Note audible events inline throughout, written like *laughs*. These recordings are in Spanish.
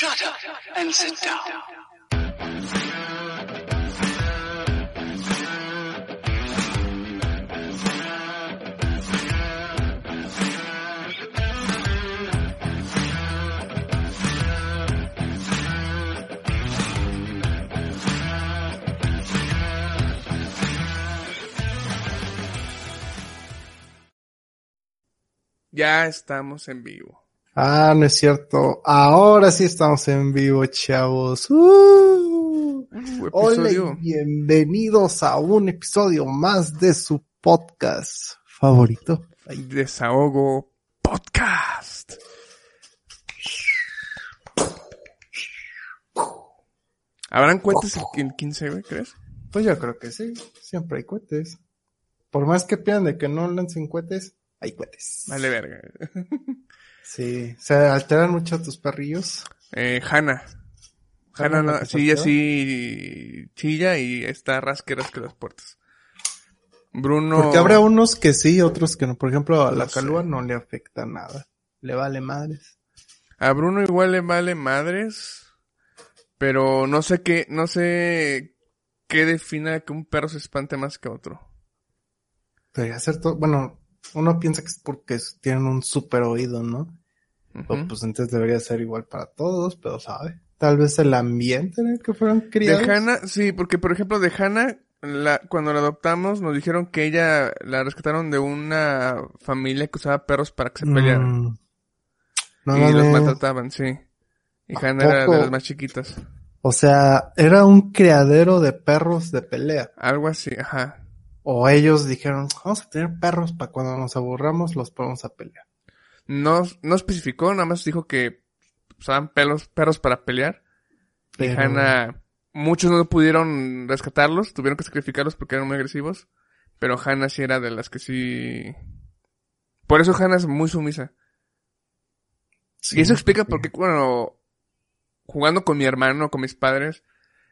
Shut up and sit down. Ya estamos en vivo. Ah, no es cierto. Ahora sí estamos en vivo, chavos. Uh. Hola y bienvenidos a un episodio más de su podcast favorito. Desahogo Podcast. ¿Habrán cuentas en 15, güey, crees? Pues yo creo que sí. Siempre hay cohetes. Por más que pidan de que no lancen cohetes, hay cohetes. Vale, verga. *laughs* Sí. Se alteran mucho tus perrillos. Eh, Hanna. Hanna, ¿Hanna no, sí, ella pateó? sí chilla y está rasqueras que las puertas. Bruno. Porque habrá unos que sí, otros que no. Por ejemplo, a la No sé. calúa no le afecta nada. Le vale madres. A Bruno igual le vale madres. Pero no sé qué, no sé qué defina que un perro se espante más que otro. Debería ser todo. Bueno, uno piensa que es porque tienen un super oído, ¿no? O, pues entonces debería ser igual para todos, pero sabe. Tal vez el ambiente en el que fueron criados. De Hannah, sí, porque por ejemplo de Hannah, la, cuando la adoptamos nos dijeron que ella la rescataron de una familia que usaba perros para que se pelearan. Mm. No y los maltrataban, sí. Y ¿A Hannah era poco? de las más chiquitas. O sea, era un criadero de perros de pelea. Algo así, ajá. O ellos dijeron, vamos a tener perros para cuando nos aburramos los ponemos a pelear. No, no especificó, nada más dijo que usaban pelos, perros para pelear. Y Pero- Hannah, muchos no pudieron rescatarlos, tuvieron que sacrificarlos porque eran muy agresivos. Pero Hannah sí era de las que sí. Por eso Hannah es muy sumisa. y eso explica por qué, bueno, jugando con mi hermano, con mis padres,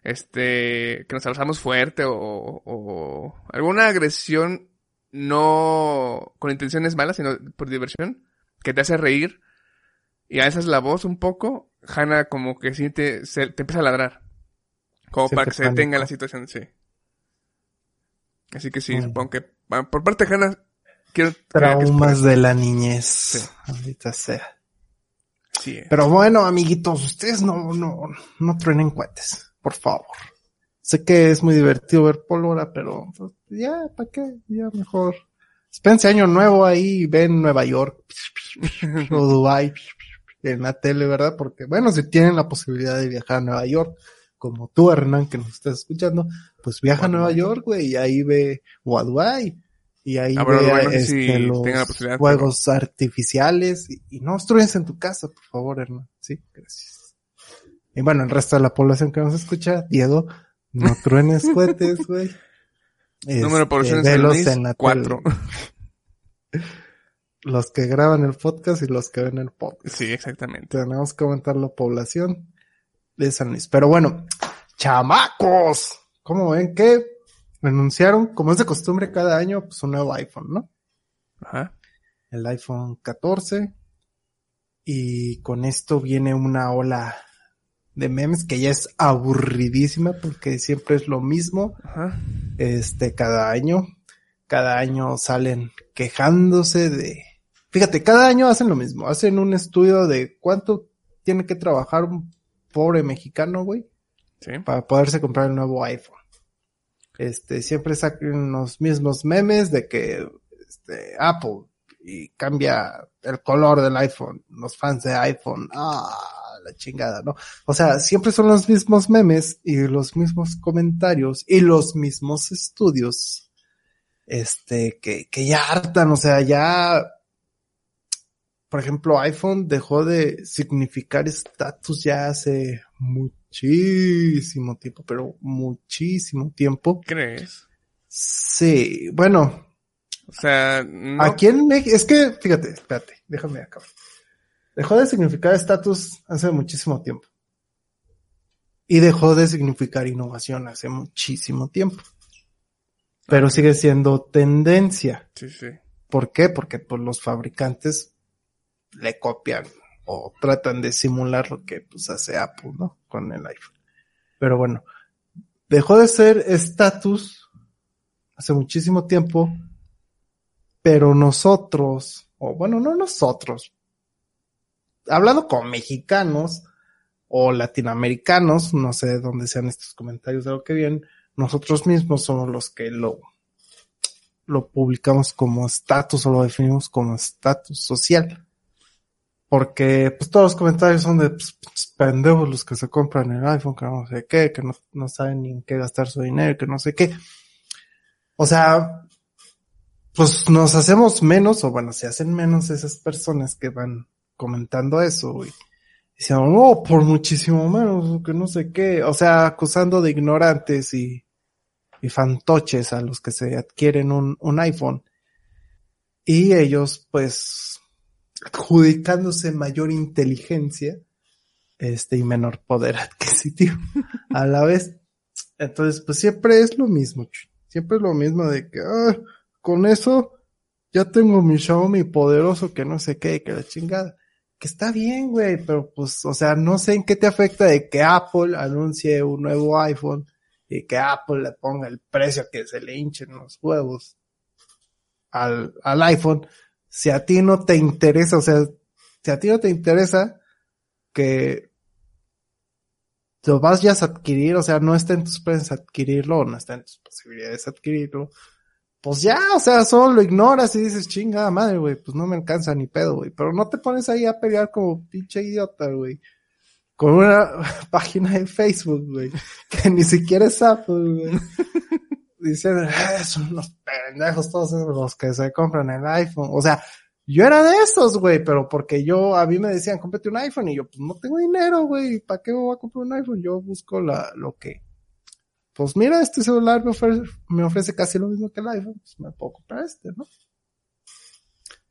este, que nos abrazamos fuerte o, o alguna agresión no con intenciones malas, sino por diversión, que te hace reír y alzas la voz un poco, Hannah como que sí te, se- te empieza a ladrar. Como para Siente que se detenga la situación, sí. Así que sí, Mm. supongo que ah, por parte de Hannah, quiero Traumas de la niñez. Ahorita sea. Sí. Pero bueno, amiguitos, ustedes no, no, no truenen cohetes, por favor. Sé que es muy divertido ver pólvora, pero pues, ya, ¿para qué? Ya mejor. Espérense año nuevo ahí, ven Nueva York *laughs* o Dubai en la tele, ¿verdad? Porque, bueno, si tienen la posibilidad de viajar a Nueva York, como tú, Hernán, que nos estás escuchando, pues viaja a Nueva York, güey, y ahí ve, o a Dubai, y ahí Ah, ve este, si los juegos artificiales, y, y no obstruyes en tu casa, por favor, Hernán. Sí, gracias. Y bueno, el resto de la población que nos escucha, Diego, no truenes cohetes, *laughs* güey. Número de Este, población en velos la cuatro. tele. *laughs* Los que graban el podcast y los que ven el podcast. Sí, exactamente. Tenemos que aumentar la población de San Luis. Pero bueno, chamacos, ¿cómo ven que anunciaron, como es de costumbre cada año, pues un nuevo iPhone, ¿no? Ajá. El iPhone 14. Y con esto viene una ola de memes que ya es aburridísima porque siempre es lo mismo Ajá. este cada año. Cada año salen quejándose de Fíjate, cada año hacen lo mismo, hacen un estudio de cuánto tiene que trabajar un pobre mexicano, güey, Sí. para poderse comprar el nuevo iPhone. Este, siempre sacan los mismos memes de que este, Apple y cambia el color del iPhone, los fans de iPhone, ah, la chingada, ¿no? O sea, siempre son los mismos memes y los mismos comentarios y los mismos estudios, este, que, que ya hartan, o sea, ya, por ejemplo, iPhone dejó de significar estatus ya hace muchísimo tiempo, pero muchísimo tiempo. ¿Crees? Sí, bueno, O sea, no. Aquí en México, es que, fíjate, espérate, déjame acabar. Dejó de significar estatus hace muchísimo tiempo. Y dejó de significar innovación hace muchísimo tiempo. Pero sigue siendo tendencia. Sí, sí. ¿Por qué? Porque pues, los fabricantes le copian o tratan de simular lo que pues hace Apple, ¿no? Con el iPhone. Pero bueno, dejó de ser estatus hace muchísimo tiempo, pero nosotros, o bueno, no nosotros, hablando con mexicanos o latinoamericanos, no sé de dónde sean estos comentarios de lo que vienen, nosotros mismos somos los que lo, lo publicamos como estatus o lo definimos como estatus social. Porque pues todos los comentarios son de pues, pues, pendejos los que se compran el iPhone, que no sé qué, que no, no saben ni en qué gastar su dinero, que no sé qué. O sea, pues nos hacemos menos, o bueno, se hacen menos esas personas que van comentando eso, güey. Diciendo, no, por muchísimo menos, que no sé qué. O sea, acusando de ignorantes y, y fantoches a los que se adquieren un, un iPhone. Y ellos, pues, adjudicándose mayor inteligencia, este, y menor poder *laughs* adquisitivo a la vez. Entonces, pues siempre es lo mismo, siempre es lo mismo de que, ah, con eso ya tengo mi Xiaomi poderoso que no sé qué, que la chingada. Que está bien, güey, pero pues, o sea, no sé en qué te afecta de que Apple anuncie un nuevo iPhone y que Apple le ponga el precio que se le hinchen los huevos al, al iPhone. Si a ti no te interesa, o sea, si a ti no te interesa que lo vayas a adquirir, o sea, no está en tus planes adquirirlo, no está en tus posibilidades adquirirlo, pues ya, o sea, solo lo ignoras y dices, chingada madre, güey, pues no me alcanza ni pedo, güey. Pero no te pones ahí a pelear como pinche idiota, güey. Con una *laughs* página de Facebook, güey, que ni siquiera es Apple, güey. *laughs* Dicen, "Eh, son unos pendejos todos esos los que se compran el iPhone. O sea, yo era de esos, güey, pero porque yo, a mí me decían, cómprate un iPhone, y yo, pues no tengo dinero, güey, ¿para qué me voy a comprar un iPhone? Yo busco la, lo que, pues mira, este celular me ofrece, me ofrece casi lo mismo que el iPhone, pues me puedo comprar este, ¿no?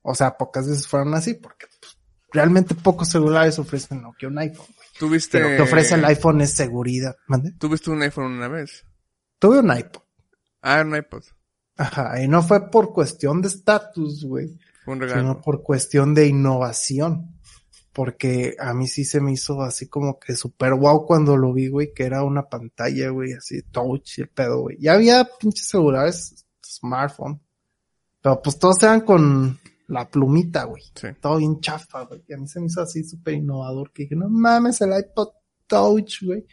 O sea, pocas veces fueron así, porque pues, realmente pocos celulares ofrecen lo que un iPhone, güey. ¿Tuviste, Pero lo que ofrece el iPhone es seguridad, ¿mande? ¿Tuviste un iPhone una vez? Tuve un iPod. Ah, un iPod. Ajá, y no fue por cuestión de estatus, güey, Fue un sino regalo. por cuestión de innovación. Porque a mí sí se me hizo así como que super wow cuando lo vi, güey, que era una pantalla, güey, así touch y el pedo, güey. Ya había pinches celulares, smartphone. Pero pues todos eran con la plumita, güey. Sí. Todo bien chafa, güey. Y a mí se me hizo así súper innovador que dije, no mames, el iPod Touch, güey.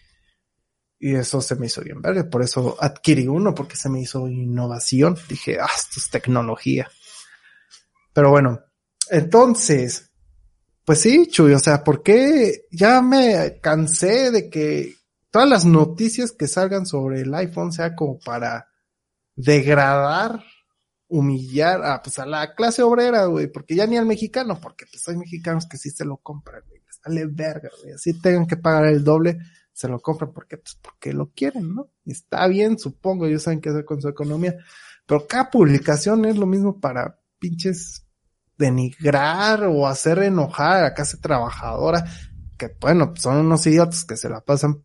Y eso se me hizo bien verga. Por eso adquirí uno, porque se me hizo innovación. Dije, ah, esto es tecnología. Pero bueno, entonces, pues sí, Chuy, o sea, ¿por qué ya me cansé de que todas las noticias que salgan sobre el iPhone sea como para degradar, humillar a, pues a la clase obrera, güey, porque ya ni al mexicano, porque pues hay mexicanos que sí se lo compran, güey, sale verga, güey, así tengan que pagar el doble, se lo compran porque, pues porque lo quieren, ¿no? Y está bien, supongo, ellos saben qué hacer con su economía, pero cada publicación es lo mismo para pinches denigrar o hacer enojar a la clase trabajadora, que bueno, son unos idiotas que se la pasan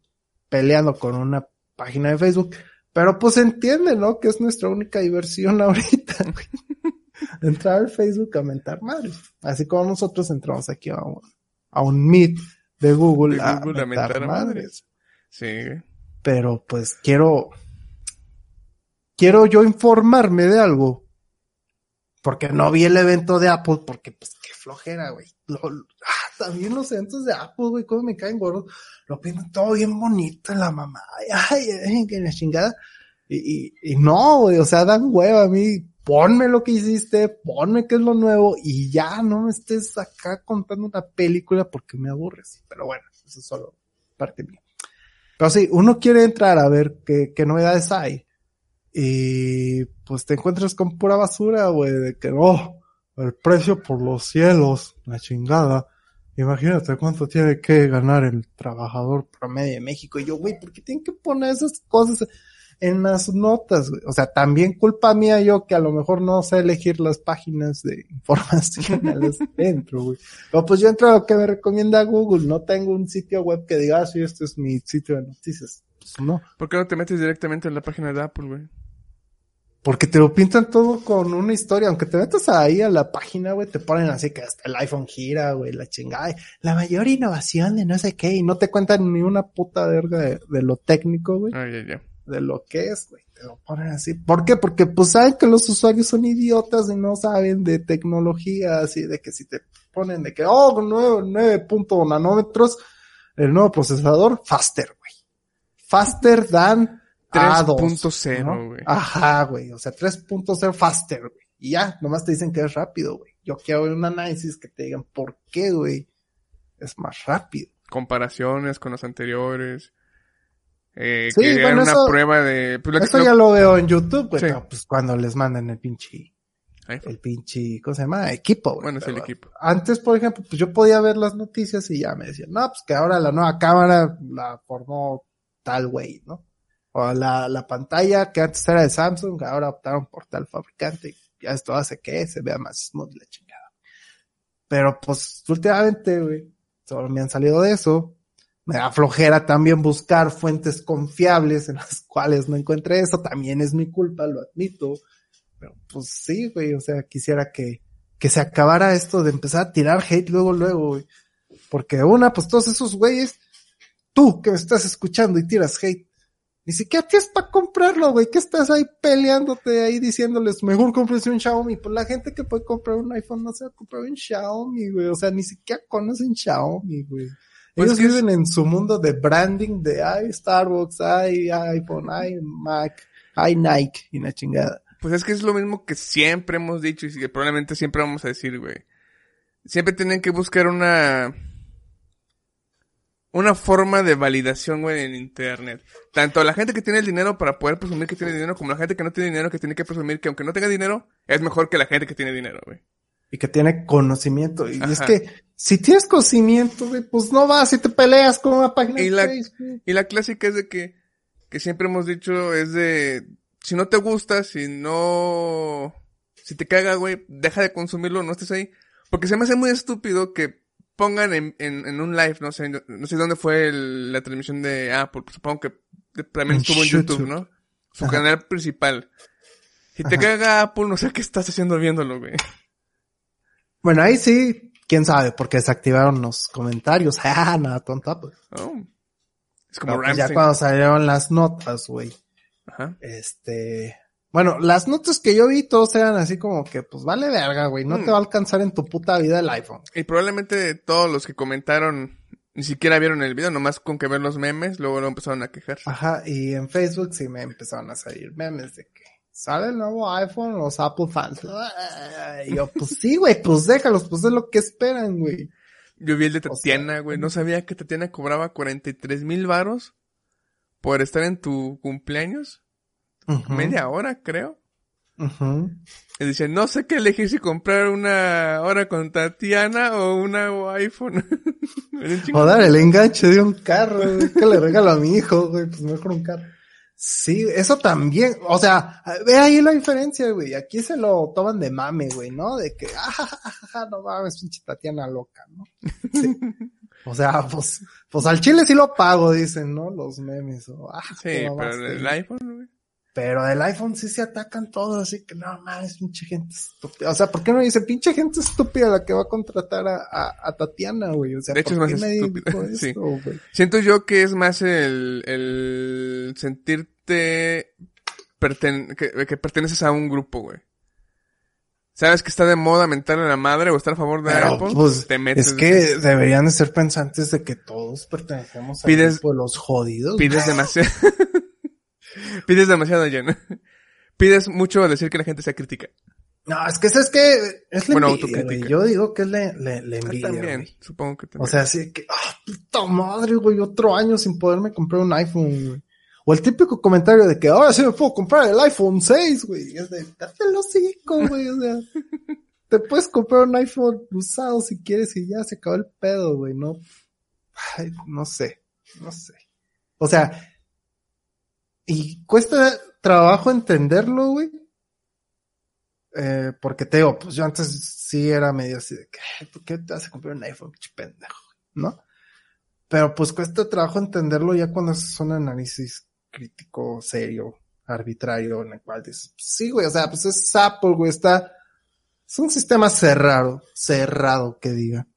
peleando con una página de Facebook, pero pues entiende, ¿no? Que es nuestra única diversión *laughs* ahorita. Entrar al Facebook a mentar madres. Así como nosotros entramos aquí a un, a un Meet de Google, De a, Google a mentar madres. madres. Sí. Pero pues quiero, quiero yo informarme de algo. Porque no vi el evento de Apple, porque pues qué flojera, güey. Ah, también los eventos de Apple, güey, cómo me caen gordos. Lo pintan todo bien bonito la mamá. Ay, ay, que la chingada. Y, y, y no, güey, o sea, dan hueva a mí. Ponme lo que hiciste, ponme qué es lo nuevo y ya no me estés acá contando una película porque me aburres. Pero bueno, eso es solo parte mía. Pero sí, uno quiere entrar a ver qué, qué novedades hay. Y pues te encuentras con pura basura, güey, de que no, el precio por los cielos, la chingada. Imagínate cuánto tiene que ganar el trabajador promedio de México. Y yo, güey, ¿por qué tienen que poner esas cosas en las notas? güey? O sea, también culpa mía yo que a lo mejor no sé elegir las páginas de *laughs* información a las que entro, güey. Pero pues yo entro a lo que me recomienda Google. No tengo un sitio web que diga, ah, sí, este es mi sitio de noticias. Pues no. ¿Por qué no te metes directamente en la página de Apple, güey? Porque te lo pintan todo con una historia. Aunque te metas ahí a la página, güey, te ponen así que hasta el iPhone gira, güey, la chingada. La mayor innovación de no sé qué. Y no te cuentan ni una puta verga de, de lo técnico, güey. Ah, ya, ya. De lo que es, güey. Te lo ponen así. ¿Por qué? Porque pues saben que los usuarios son idiotas y no saben de tecnología. Así de que si te ponen de que, oh, 9, 9 punto nanómetros, el nuevo procesador, faster. Faster than A2, 3.0, ¿no? güey. Ajá, güey. O sea, 3.0 faster, güey. Y ya, nomás te dicen que es rápido, güey. Yo quiero ver un análisis que te digan por qué, güey. Es más rápido. Comparaciones con los anteriores. Eh, Sí, que bueno, una eso- prueba de... pues, que- Eso ya lo veo en YouTube, güey. Sí. pero, Pues cuando les mandan el pinche, iPhone. el pinche, ¿cómo se llama? Equipo, güey. Bueno, es el equipo. Antes, por ejemplo, pues yo podía ver las noticias y ya me decían, no, pues que ahora la nueva cámara la formó tal güey, ¿no? O la, la pantalla que antes era de Samsung, ahora optaron por tal fabricante. Ya esto hace que se vea más smooth la chingada. Pero pues últimamente, güey, solo me han salido de eso. Me da flojera también buscar fuentes confiables en las cuales no encuentre eso. También es mi culpa, lo admito. Pero pues sí, güey, o sea, quisiera que, que se acabara esto de empezar a tirar hate luego, luego, güey. Porque una, pues todos esos güeyes, tú que me estás escuchando y tiras hate, ni siquiera tienes para comprarlo, güey. ¿Qué estás ahí peleándote ahí diciéndoles, mejor cómprense un Xiaomi? Pues la gente que puede comprar un iPhone no se va a comprar un Xiaomi, güey. O sea, ni siquiera conocen Xiaomi, güey. Pues Ellos que es- viven en su mundo de branding de ay Starbucks, ay iPhone, ay Mac, ay Nike y la chingada. Pues es que es lo mismo que siempre hemos dicho y que probablemente siempre vamos a decir, güey. Siempre tienen que buscar una... Una forma de validación, güey, en internet. Tanto la gente que tiene el dinero para poder presumir que tiene dinero, como la gente que no tiene dinero que tiene que presumir que aunque no tenga dinero, es mejor que la gente que tiene dinero, güey. y que tiene conocimiento. Y es que si tienes conocimiento, güey, pues no vas y te peleas con una página Y de la- Facebook. Y la clásica es de que, que siempre hemos dicho, es de, si no te gusta, si no, si te caga, güey, deja de consumirlo, no estés ahí. Porque se me hace muy estúpido que pongan en, en, en un live, no sé, no sé dónde fue el- la transmisión de Apple, pues supongo que también estuvo en YouTube. ¿no? Su Ajá. canal principal. Si te Ajá. caga Apple, no sé qué estás haciendo viéndolo, güey. Bueno, ahí sí, quién sabe, porque desactivaron los comentarios. *laughs* Ah, nada tonta, pues. Oh. Es como Pero, pues, ya cuando salieron las notas, güey. Ajá. Este, bueno, las notas que yo vi todos eran así como que, pues vale verga, güey, no Mm. te va a alcanzar en tu puta vida el iPhone. Y probablemente todos los que comentaron ni siquiera vieron el video, nomás con que ver los memes, luego lo empezaron a quejar. Ajá, y en Facebook sí me empezaron a salir memes de que sale el nuevo iPhone, los Apple fans. Y yo, pues sí, güey, pues déjalos, pues es lo que esperan, güey. Yo vi el de O sea, Tatiana, güey. No sabía que Tatiana cobraba 43 mil varos por estar en tu cumpleaños. Media hora, creo. Y dice, no sé qué elegir si comprar una hora con Tatiana o un nuevo iPhone. *laughs* Chingo. Joder, el enganche de un carro, que le regalo a mi hijo, güey, pues mejor un carro. Sí, eso también, o sea, ve ahí la diferencia, güey. Aquí se lo toman de mame, güey, ¿no? De que, ah, no mames, pinche Tatiana loca, ¿no? Sí. O sea, pues, pues al chile sí lo pago, dicen, ¿no? Los memes, o, ah, Sí, pero el iPhone, güey. Pero del iPhone sí se atacan todos, así que no mames, pinche gente estúpida. O sea, ¿por qué no dice pinche gente estúpida la que va a contratar a, a, a Tatiana, güey? O sea, De hecho, ¿por es qué más estúpida, *laughs* sí. Siento yo que es más el, el sentirte perten- que, que perteneces a un grupo, güey. Sabes que está de moda mentarle a la madre o estar a favor de Pero, Apple, pues, te metes. Es que deberían de ser pensantes de que todos pertenecemos al Pides- grupo de los jodidos. Pides *laughs* demasiado. *laughs* *laughs* Pides demasiado, Jen. *laughs* Pides mucho al decir que la gente sea crítica. No, es que eso es que es la Bueno, envidia, güey. Yo digo que es la, la- la Ah, envidia, también, güey. supongo que O también. sea, así que, ah, puta madre, güey, otro año sin poderme comprar un iPhone, güey. O el típico comentario de que ahora sí me puedo comprar el iPhone 6, güey. Es de, date el hocico, güey. O sea, te puedes comprar un iPhone usado si quieres y ya se acabó el pedo, güey. No, ay, no sé, no sé. O sea, y cuesta trabajo entenderlo, güey. Eh, porque te pues yo antes sí era medio así de que, "Ay, ¿por qué te vas a comprar un iPhone, pendejo? ¿No? Pero pues cuesta trabajo entenderlo ya cuando es un análisis crítico, serio, arbitrario en el cual dices, pues sí, güey, o sea, pues es Apple, güey, está, es un sistema cerrado, cerrado que diga.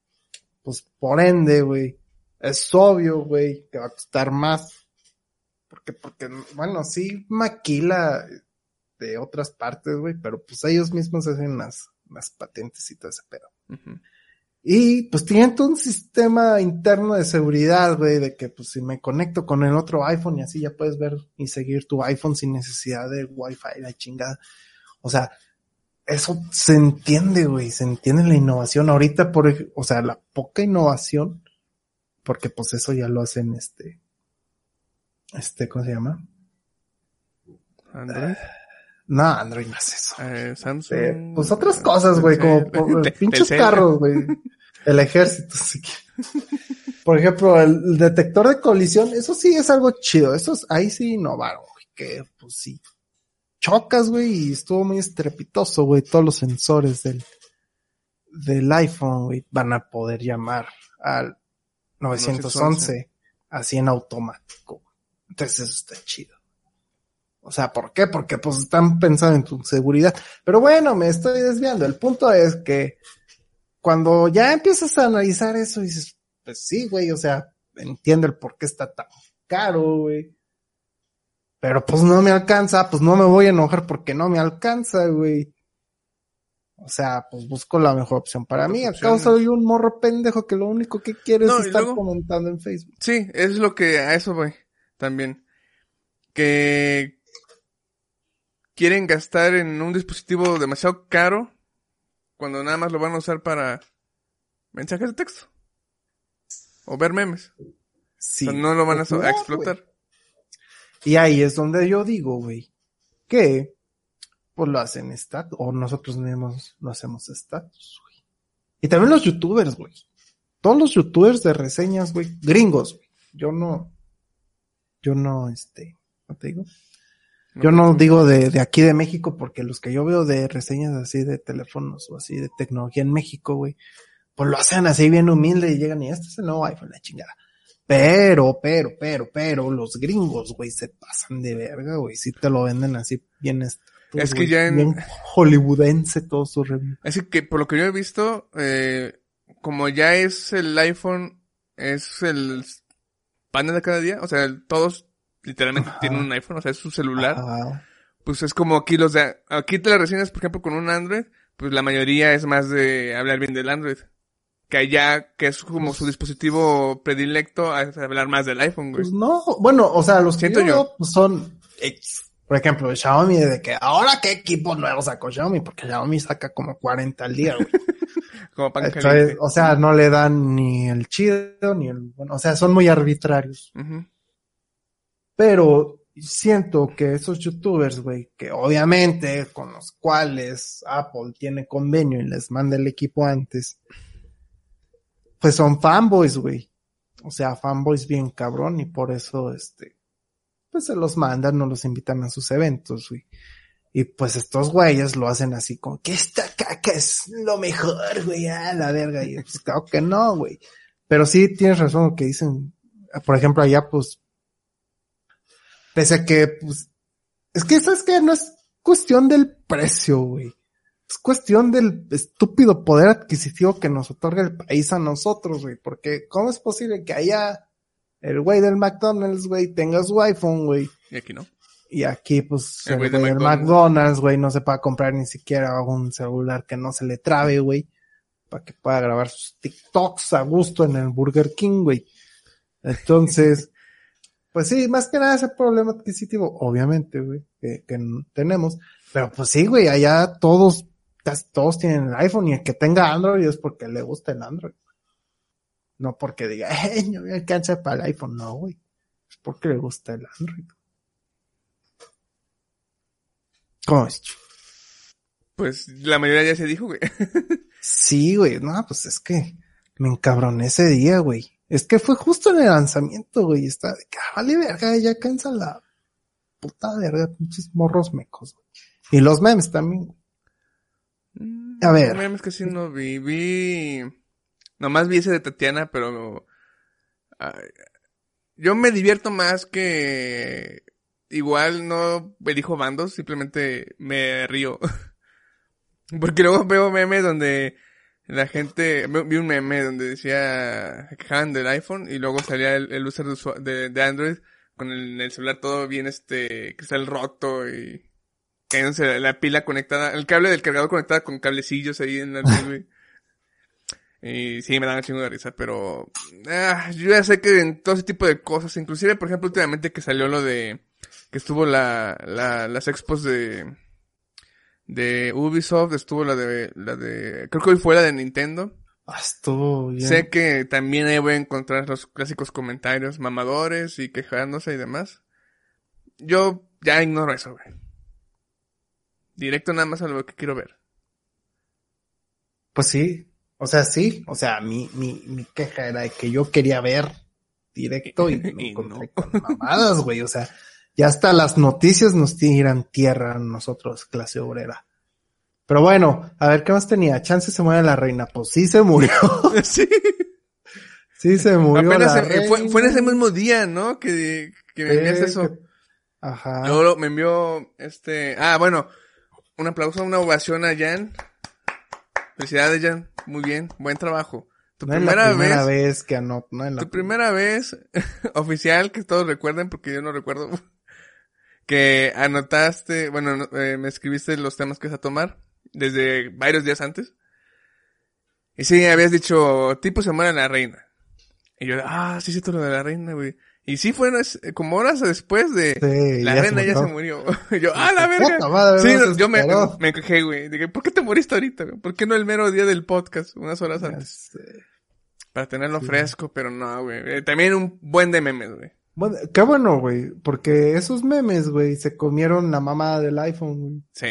Pues por ende, güey, es obvio, güey, que va a costar más. Porque, porque, bueno, sí maquila de otras partes, güey, pero pues ellos mismos hacen las, las patentes y todo ese pedo. Y pues tienen todo un sistema interno de seguridad, güey, de que pues si me conecto con el otro iPhone y así ya puedes ver y seguir tu iPhone sin necesidad de Wi-Fi, la chingada. O sea, eso se entiende, güey, se entiende la innovación. Ahorita, por, o sea, la poca innovación, porque pues eso ya lo hacen este, este, ¿cómo se llama? Android, No, Android no hace eso. eh, Samsung. Eh, pues otras cosas, güey, como por- *laughs* pinches carros, güey. El ejército, si quieres. Por ejemplo, el, el detector de colisión, eso sí es algo chido. Eso es- ahí sí innovaron, güey, que pues sí. Chocas, güey, y estuvo muy estrepitoso, güey. Todos los sensores del, del iPhone, güey, van a poder llamar al 911 así en automático. Entonces eso está chido. O sea, ¿por qué? Porque pues están pensando en tu seguridad. Pero bueno, me estoy desviando. El punto es que cuando ya empiezas a analizar eso, dices, pues sí, güey, o sea, entiendo el por qué está tan caro, güey. Pero pues no me alcanza, pues no me voy a enojar porque no me alcanza, güey. O sea, pues busco la mejor opción para mí. Opciones. soy un morro pendejo que lo único que quiere No, es estar luego- comentando en Facebook. Sí, es lo que a eso voy también. Que quieren gastar en un dispositivo demasiado caro cuando nada más lo van a usar para mensajes de texto o ver memes. Sí. O sea, no lo van a, a explotar. Y ahí es donde yo digo, güey, que pues lo hacen status, o nosotros mismos lo hacemos status, güey. Y también los youtubers, güey. Todos los youtubers de reseñas, güey, gringos, güey. Yo no, yo no, este, ¿no te digo? Yo no digo de, de aquí de México porque los que yo veo de reseñas así de teléfonos o así de tecnología en México, güey, pues lo hacen así bien humilde y llegan y este es el nuevo iPhone, la chingada. Pero, pero, pero, pero, los gringos, güey, se pasan de verga, güey. Si te lo venden así bien. Es que ya en- Bien hollywoodense todo su review. Así que por lo que yo he visto, eh, como ya es el iPhone, es el panel de cada día, o sea, todos literalmente Ajá. tienen un iPhone, o sea, es su celular. Pues es como aquí los de, aquí te las reseñas, por ejemplo, con un Android, pues la mayoría es más de hablar bien del Android. Que allá, que es como su dispositivo predilecto, a hablar más del iPhone, güey. pues no, bueno, o sea, los que Siento yo, yo. veo, pues son X. Por ejemplo, Xiaomi, de que ahora qué equipo nuevo sacó Xiaomi, porque Xiaomi saca como 40 al día, güey. *laughs* Como pan caliente. o sea, no le dan ni el chido, ni el, bueno, o sea, son muy arbitrarios. Pero siento que esos youtubers, güey, que obviamente con los cuales Apple tiene convenio y les manda el equipo antes, pues son fanboys, güey. O sea, fanboys bien cabrón y por eso, este, pues se los mandan, no los invitan a sus eventos, güey. Y pues estos güeyes lo hacen así como que esta caca es lo mejor, güey, a la verga. Y pues claro que no, güey. Pero sí tienes razón que dicen. Por ejemplo, allá pues Pese a que, pues, es que, ¿sabes que No es cuestión del precio, güey. Es cuestión del estúpido poder adquisitivo que nos otorga el país a nosotros, güey. Porque, ¿cómo es posible que allá el güey del McDonald's, güey, tenga su iPhone, güey? Y aquí no. Y aquí, pues, El el de McDonald's. Güey, no se pueda comprar ni siquiera un celular que no se le trabe, güey. Para que pueda grabar sus TikToks a gusto en el Burger King, güey. Entonces, *laughs* pues sí, más que nada ese problema adquisitivo, obviamente, güey, que, tenemos. Pero pues sí, güey, allá todos, casi todos tienen el iPhone y el que tenga Android es porque le gusta el Android. No porque diga, eh, no me alcanza para el iPhone, no, güey. Es porque le gusta el Android. ¿Cómo es? Chu? Pues la mayoría ya se dijo, güey. *laughs* Sí, güey, no, pues es que me encabroné ese día, güey. Es que fue justo en el lanzamiento, güey. Está de que, ah, vale, verga, ya cansa la puta verga, pinches morros mecos, güey. Y los memes también, güey. A ver. Memes que sí no vi. Vi. Nomás vi ese de Tatiana, pero. ay, yo me divierto más que. Igual no elijo bandos, simplemente me río. *laughs* Porque luego veo memes donde la gente, vi un meme donde decía quejaban del iPhone y luego salía el, el user de, de, Android con el, el celular todo bien este, que está el roto y cayéndose la, la pila conectada, el cable del cargador conectado con cablecillos ahí en la *laughs* güey. Y sí, me dan un chingo de risa, pero ah, yo ya sé que en todo ese tipo de cosas, inclusive, por ejemplo, últimamente que salió lo de que estuvo la, la las expos de de Ubisoft, estuvo la de la de creo que hoy fue la de Nintendo. Ah, estuvo bien. Sé que también ahí voy a encontrar los clásicos comentarios mamadores y quejándose y demás. Yo ya ignoro eso, güey. Directo nada más a lo que quiero ver. Pues sí. O sea, sí. O sea, mi, mi, mi queja era de que yo quería ver directo y *laughs* me encontré no. con mamadas, güey. O sea, ya hasta las noticias nos tiran tierra a nosotros, clase obrera. Pero bueno, a ver, ¿qué más tenía? Chance se muere la reina. Pues sí se murió. *laughs* sí. sí se murió Apenas la se- fue, reina. fue en ese mismo día, ¿no? Que, que me enviaste eso. que- Ajá. Luego me envió este. Ah, bueno. Un aplauso, una ovación a Jan. Felicidades, Jan. Muy bien. Buen trabajo. Tu no es primera, la primera vez. vez, que anot, no es la Tu primera vez *laughs* oficial, que todos recuerden, porque yo no recuerdo. Que anotaste. Bueno, no- eh, me escribiste los temas que vas a tomar. Desde varios días antes. Y sí, habías dicho, tipo se muere la reina. Y yo, ah, sí, sí, todo lo de la reina, güey. Y sí fue unas- como horas después de, Sí, la ya se reina ya se murió. *laughs* yo, ah, la verga. Puta madre, sí, no yo me, me quejé, güey. Dije, ¿por qué te moriste ahorita? güey? ¿Por qué no el mero día del podcast? Unas horas antes. Para tenerlo Sí. fresco, pero no, güey. Eh, también un buen de memes, güey. Bueno, qué bueno, güey, porque esos memes, güey, se comieron la mamada del iPhone, güey. Sí.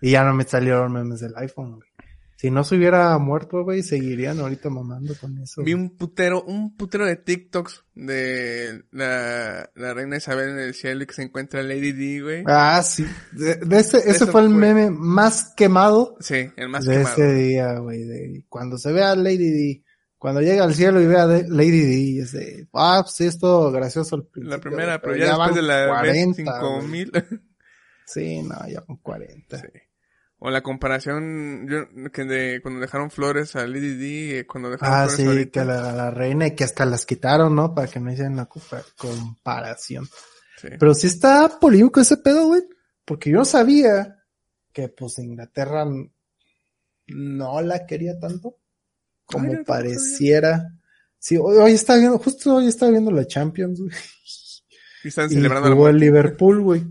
Y ya no me salieron memes del iPhone, güey. Si no se hubiera muerto, güey, seguirían ahorita mamando con eso. Vi un putero, un putero de TikToks de la, la reina Isabel en el cielo y que se encuentra Lady D, güey. Ah, sí. De, de ese, ese Eso fue el fue. meme más quemado Sí, el más de quemado. ese día, güey. De cuando se ve a Lady D, cuando llega al cielo y ve a Lady D, es de, ah, pues sí, es todo gracioso al. La primera, pero ya, después van de la 40, vez cinco güey. mil. *laughs* Sí, no, ya con 40. Sí. O la comparación yo, que de cuando dejaron flores a Lady D, eh, cuando dejaron Ah, flores sí, ahorita. que la, la reina y que hasta las quitaron, ¿no? Para que no hicieran la compa- comparación. Sí. Pero sí está polémico ese pedo, güey. Porque yo sabía que pues Inglaterra no la quería tanto como Ay, pareciera. Sí, hoy, estaba viendo, justo hoy estaba viendo la Champions, güey. Y están celebrando jugó el. Liverpool, güey.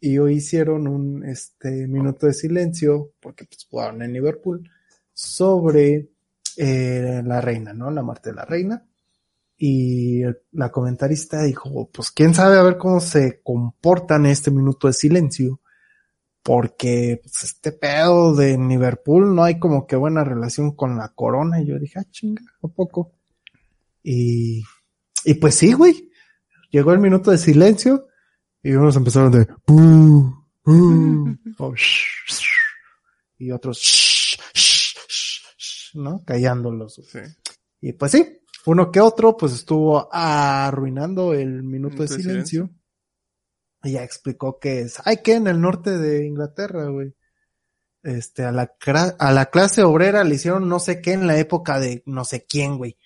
Y hoy hicieron un este minuto de silencio, porque pues jugaron en Liverpool, sobre eh, la reina, ¿no? La muerte de la reina. Y el- la comentarista dijo, pues quién sabe a ver cómo se comportan en este minuto de silencio. Porque pues, este pedo de Liverpool no hay como que buena relación con la corona. Y yo dije, ah, chinga, ¿a poco? Y, y pues sí, güey. Llegó el minuto de silencio y unos empezaron de "Bú, bú", o "Shh, shh", y otros "Shh, shh, shh, shh", ¿no? Callándolos. Sí. Y pues sí, uno que otro pues estuvo arruinando el minuto Minuto de de silencio. Y ya explicó que es, ay, que en el norte de Inglaterra, güey. Este, a la, a la clase obrera le hicieron no sé qué en la época de no sé quién, güey.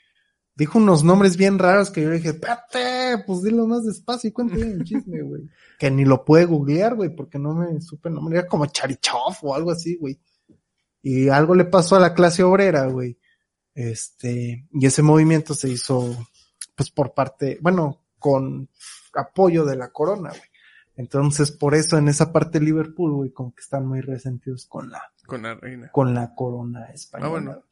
Dijo unos nombres bien raros que yo dije, espérate, pues dilo más despacio y cuéntame el chisme, *laughs* güey. Que ni lo pude googlear, güey, porque no me supe el nombre. Era como Charichov o algo así, güey. Y algo le pasó a la clase obrera, güey. Este, y ese movimiento se hizo, pues por parte, bueno, con apoyo de la corona, güey. Entonces, por eso en esa parte de Liverpool, güey, como que están muy resentidos con la, Con la reina. con la corona española. Ah, bueno.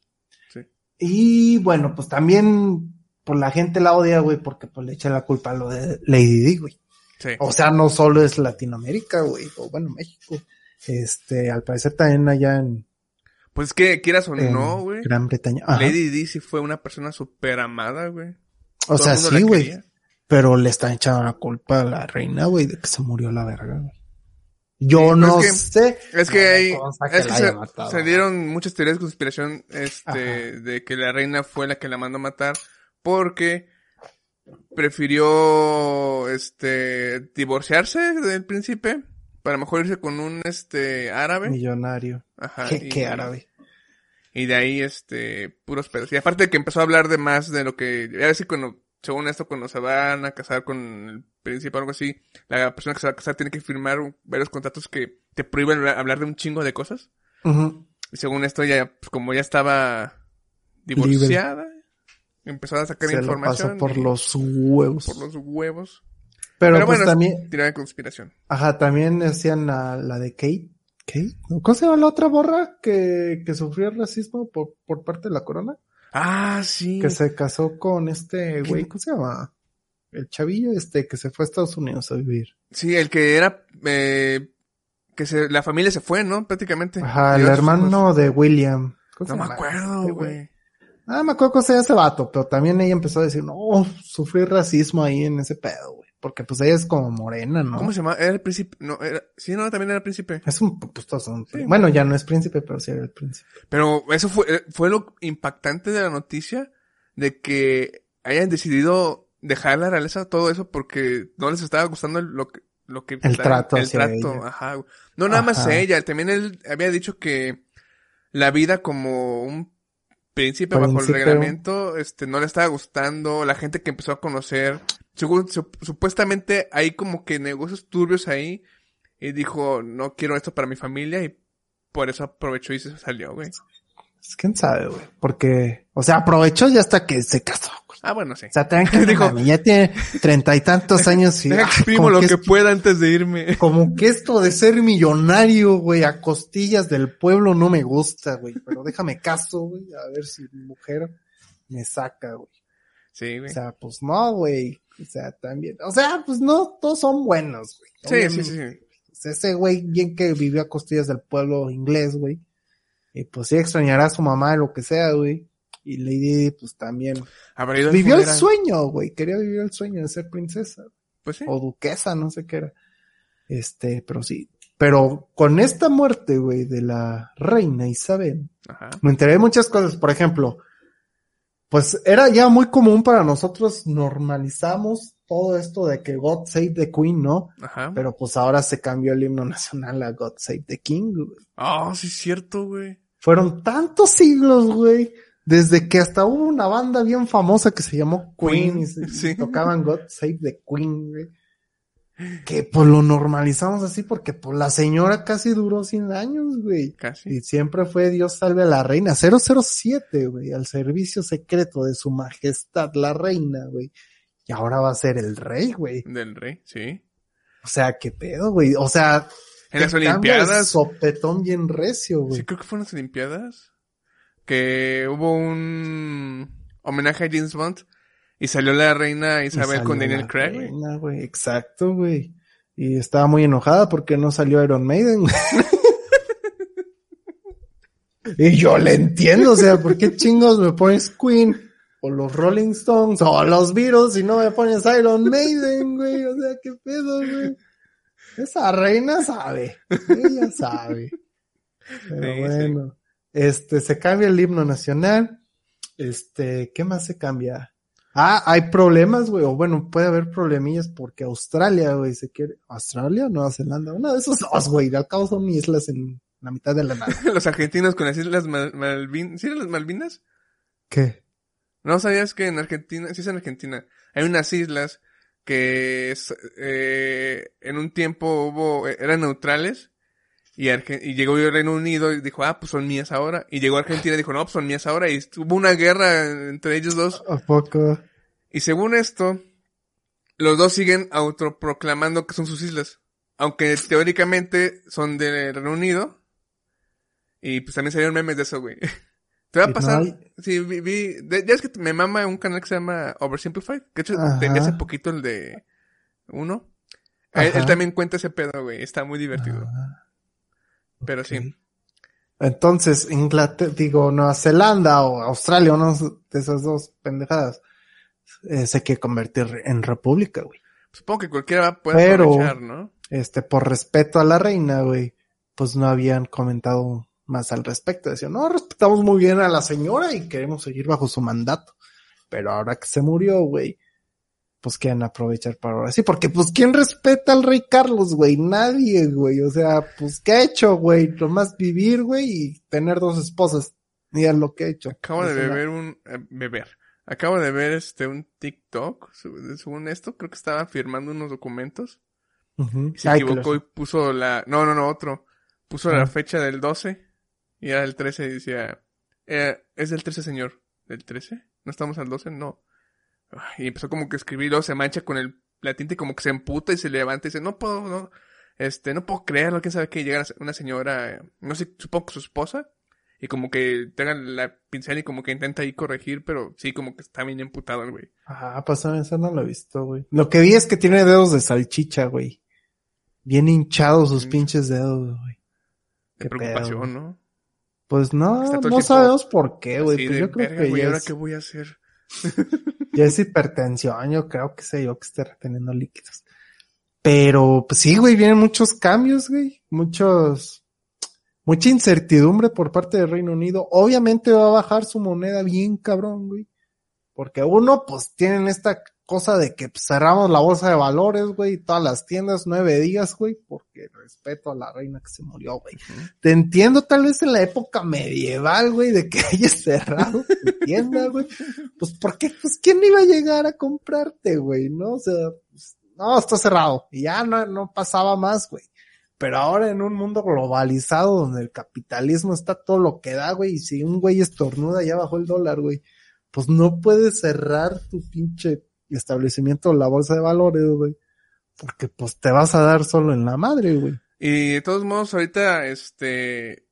Sí. Y bueno, pues también, por la gente la odia, güey, porque pues le echa la culpa a lo de Lady Di, güey. Sí. O sea, no solo es Latinoamérica, güey, o bueno, México. Este, al parecer también allá en, Pues es que quieras o no, güey. Gran Bretaña. Ajá. Lady D sí fue una persona súper amada, güey. o Todo sea, sí, güey. Pero le están echando la culpa a la reina, güey, de que se murió la verga, güey. Yo Sí, no es que- sé. Es que hay, es que se, dieron muchas teorías de conspiración, este, Ajá. de que la reina fue la que la mandó a matar, porque prefirió, este, divorciarse del príncipe para mejor irse con un, este, árabe. Millonario. Ajá. ¿Qué, y- qué árabe? Y de ahí, este, puros pedos. Y aparte de que empezó a hablar de más de lo que, ya ves que cuando, según esto, cuando se van a casar con el príncipe o algo así, la persona que se va a casar tiene que firmar varios contratos que te prohíben hablar- de un chingo de cosas. Ujú. Y según esto, ya, pues, como ya estaba divorciada, empezó a sacar Se lo información. pasó por y- los huevos. por los huevos. Pero, Pero pues bueno, también, Tirada de conspiración. ajá, también decían la, la de Kate. ¿Kate? ¿Cómo se llama la otra borra que, que sufrió racismo por, por parte de la corona? Ah, sí. Que se casó con este güey, ¿cómo se llama? El chavillo este que se fue a Estados Unidos a vivir. Sí, el que era, eh, que se, la familia se fue, ¿no? Prácticamente. Ajá, el hermano de William. ¿Cómo se hijos. No me acuerdo, Este güey. Ah, me acuerdo que se ese vato, pero también ella empezó a decir, no, sufrí racismo ahí en ese pedo, güey. Porque pues ella es como morena, ¿no? ¿Cómo se llama? Era el príncipe. No, era. Sí, no, también era el príncipe. Es un pustoso. un- Sí. Bueno, ya no es príncipe, pero sí era el príncipe. Pero eso fue, eh, fue lo impactante de la noticia de que hayan decidido dejar la realeza todo eso porque no les estaba gustando lo que, lo que El trato el trato, ella. ajá. No nada más ella, también él había dicho que la vida como un príncipe bajo el reglamento, este, no le estaba gustando, la gente que empezó a conocer, según- supuestamente hay como que negocios turbios ahí, y dijo, no quiero esto para mi familia, y por eso aprovechó y se salió, güey. Pues, quién sabe, güey. Porque, o sea, aprovechó ya hasta que se casó. Ah, bueno, sí. O sea, tranquilo, *laughs* Dijo- mami, ya tiene treinta y tantos años y... *laughs* Deja exprimo lo que pueda antes de irme. Como que esto de ser millonario, güey, a costillas del pueblo no me gusta, güey. Pero déjame caso, güey, a ver si mi mujer me saca, güey. Sí, O güey. sea, pues no, güey. O sea, también. O sea, pues no, todos son buenos, güey. Sí, sí, sí. O sea, ese güey, bien que vivió a costillas del pueblo inglés, güey. Y pues sí extrañará a su mamá, lo que sea, güey. Y Lady pues también. Vivió el sueño, güey. Quería vivir el sueño de ser princesa. Pues sí. O duquesa, no sé qué era. Este, pero sí. Pero con esta muerte, güey, de la reina Isabel, Ajá. me enteré de muchas cosas. Por ejemplo, pues era ya muy común para nosotros normalizamos todo esto de que God Save the Queen, ¿no? Ajá. Pero pues ahora se cambió el himno nacional a God Save the King, güey. Ah, sí es cierto, güey. Fueron tantos siglos, güey. Desde que hasta hubo una banda bien famosa que se llamó Queen, Queen, y, se- y tocaban God Save the Queen, güey. Que pues lo normalizamos así porque pues la señora casi duró 100 años, güey. Casi. Y siempre fue Dios salve a la reina. 007, güey. Al servicio secreto de su majestad, la reina, güey. Y ahora va a ser el rey, güey. Del rey, sí. O sea, qué pedo, güey. O sea, En las Olimpiadas. Sopetón bien recio, güey. Sí, creo que fueron las Olimpiadas. Que hubo un homenaje a James Bond. Y salió la reina Isabel con Daniel Craig, güey. reina, güey. Exacto, güey. Y estaba muy enojada porque no salió Iron Maiden. *laughs* y yo le entiendo, o sea, ¿por qué chingos me pones Queen? O los Rolling Stones, o los Beatles, y no me pones Iron Maiden, güey. O sea, qué pedo, güey. Esa reina sabe. Ella sabe. Pero Sí, sí. Este, se cambia el himno nacional. Este, ¿qué más se cambia? Ah, hay problemas, güey, o bueno, puede haber problemillas porque Australia, güey, se quiere, ¿Australia Nueva Zelanda? Una de esos dos, güey, al cabo son islas en la mitad de la nada. *laughs* Los argentinos con las Islas Mal- Malvinas. ¿Sí eran las Malvinas? ¿Qué? ¿No sabías que en Argentina, sí es en Argentina, hay unas islas que eh, en un tiempo hubo, eh, eran neutrales y, Arge- y llegó el Reino Unido y dijo, ah, pues son mías ahora. Y llegó Argentina y dijo, no, pues son mías ahora. Y hubo una guerra entre ellos dos. ¿A poco? Y según esto, los dos siguen autoproclamando que son sus islas. Aunque teóricamente son del Reino Unido. Y pues también salieron memes de eso, güey. *laughs* Te va a pasar. Sí, vi, vi- de- ya es que me mama un canal que se llama Oversimplified. Que de hecho Ajá. te envié hace poquito el de uno. Él, Ajá. él también cuenta ese pedo, güey. Está muy divertido. Ah, Pero sí. Entonces, Inglaterra, digo, Nueva Zelanda o Australia, uno de esas dos pendejadas, eh, se quiere convertir en república, güey. Supongo que cualquiera va- puede Pero- aprovechar, ¿no? este, por respeto a la reina, güey, pues no habían comentado más al respecto. Decían, no, respetamos muy bien a la señora y queremos seguir bajo su mandato. Pero ahora que se murió, güey, pues quieren aprovechar para ahora sí, porque pues ¿quién respeta al rey Carlos, güey? Nadie, güey. O sea, pues ¿qué ha hecho, güey? Nomás vivir, güey, y tener dos esposas. Es lo que ha hecho. Acabo de beber un... eh, beber. Acabo de ver este un TikTok, según esto, creo que estaba firmando unos documentos. Y se Ay, equivocó y puso la... No, no, no, otro. Puso Ah. la fecha del 12 y era el 13 y decía... eh, es del 13, señor. ¿Del 13? ¿No estamos al 12? No. Y empezó como que a escribir, luego se mancha con el, la tinta y como que se emputa y se levanta y dice, no puedo, no, este, no puedo creerlo, quién sabe que llega una señora, no sé, supongo que su esposa, y como que tenga la pincel y como que intenta ahí corregir, pero sí, como que está bien emputado el güey. Ah, pues eso no lo he visto, güey. Lo que vi es que tiene dedos de salchicha, güey. Bien hinchados sus Mm. pinches dedos, güey. Qué preocupación, pedo. ¿no? Pues no, no tiempo sabemos por qué, güey. Pues yo creo "Verga, que güey, ya ¿ahora es, qué voy a hacer? *laughs* ya es hipertensión, yo creo que sé yo que esté reteniendo líquidos. Pero, pues sí, güey, vienen muchos cambios, güey. Muchos, mucha incertidumbre por parte del Reino Unido. Obviamente va a bajar su moneda bien cabrón, güey. Porque uno, pues tienen esta cosa de que pues, cerramos la bolsa de valores, güey, todas las tiendas nueve días, güey, porque respeto a la reina que se murió, güey. Te entiendo tal vez en la época medieval, güey, de que *laughs* hayas cerrado tu tienda, güey. Pues porque, pues, ¿quién iba a llegar a comprarte, güey? ¿No? O sea, pues, no, está cerrado. Y ya no, no pasaba más, güey. Pero ahora en un mundo globalizado donde el capitalismo está todo lo que da, güey, y si un güey estornuda ya bajó el dólar, güey, pues no puedes cerrar tu pinche establecimiento la bolsa de valores, güey. Porque pues te vas a dar solo en la madre, güey. Y de todos modos, ahorita, este,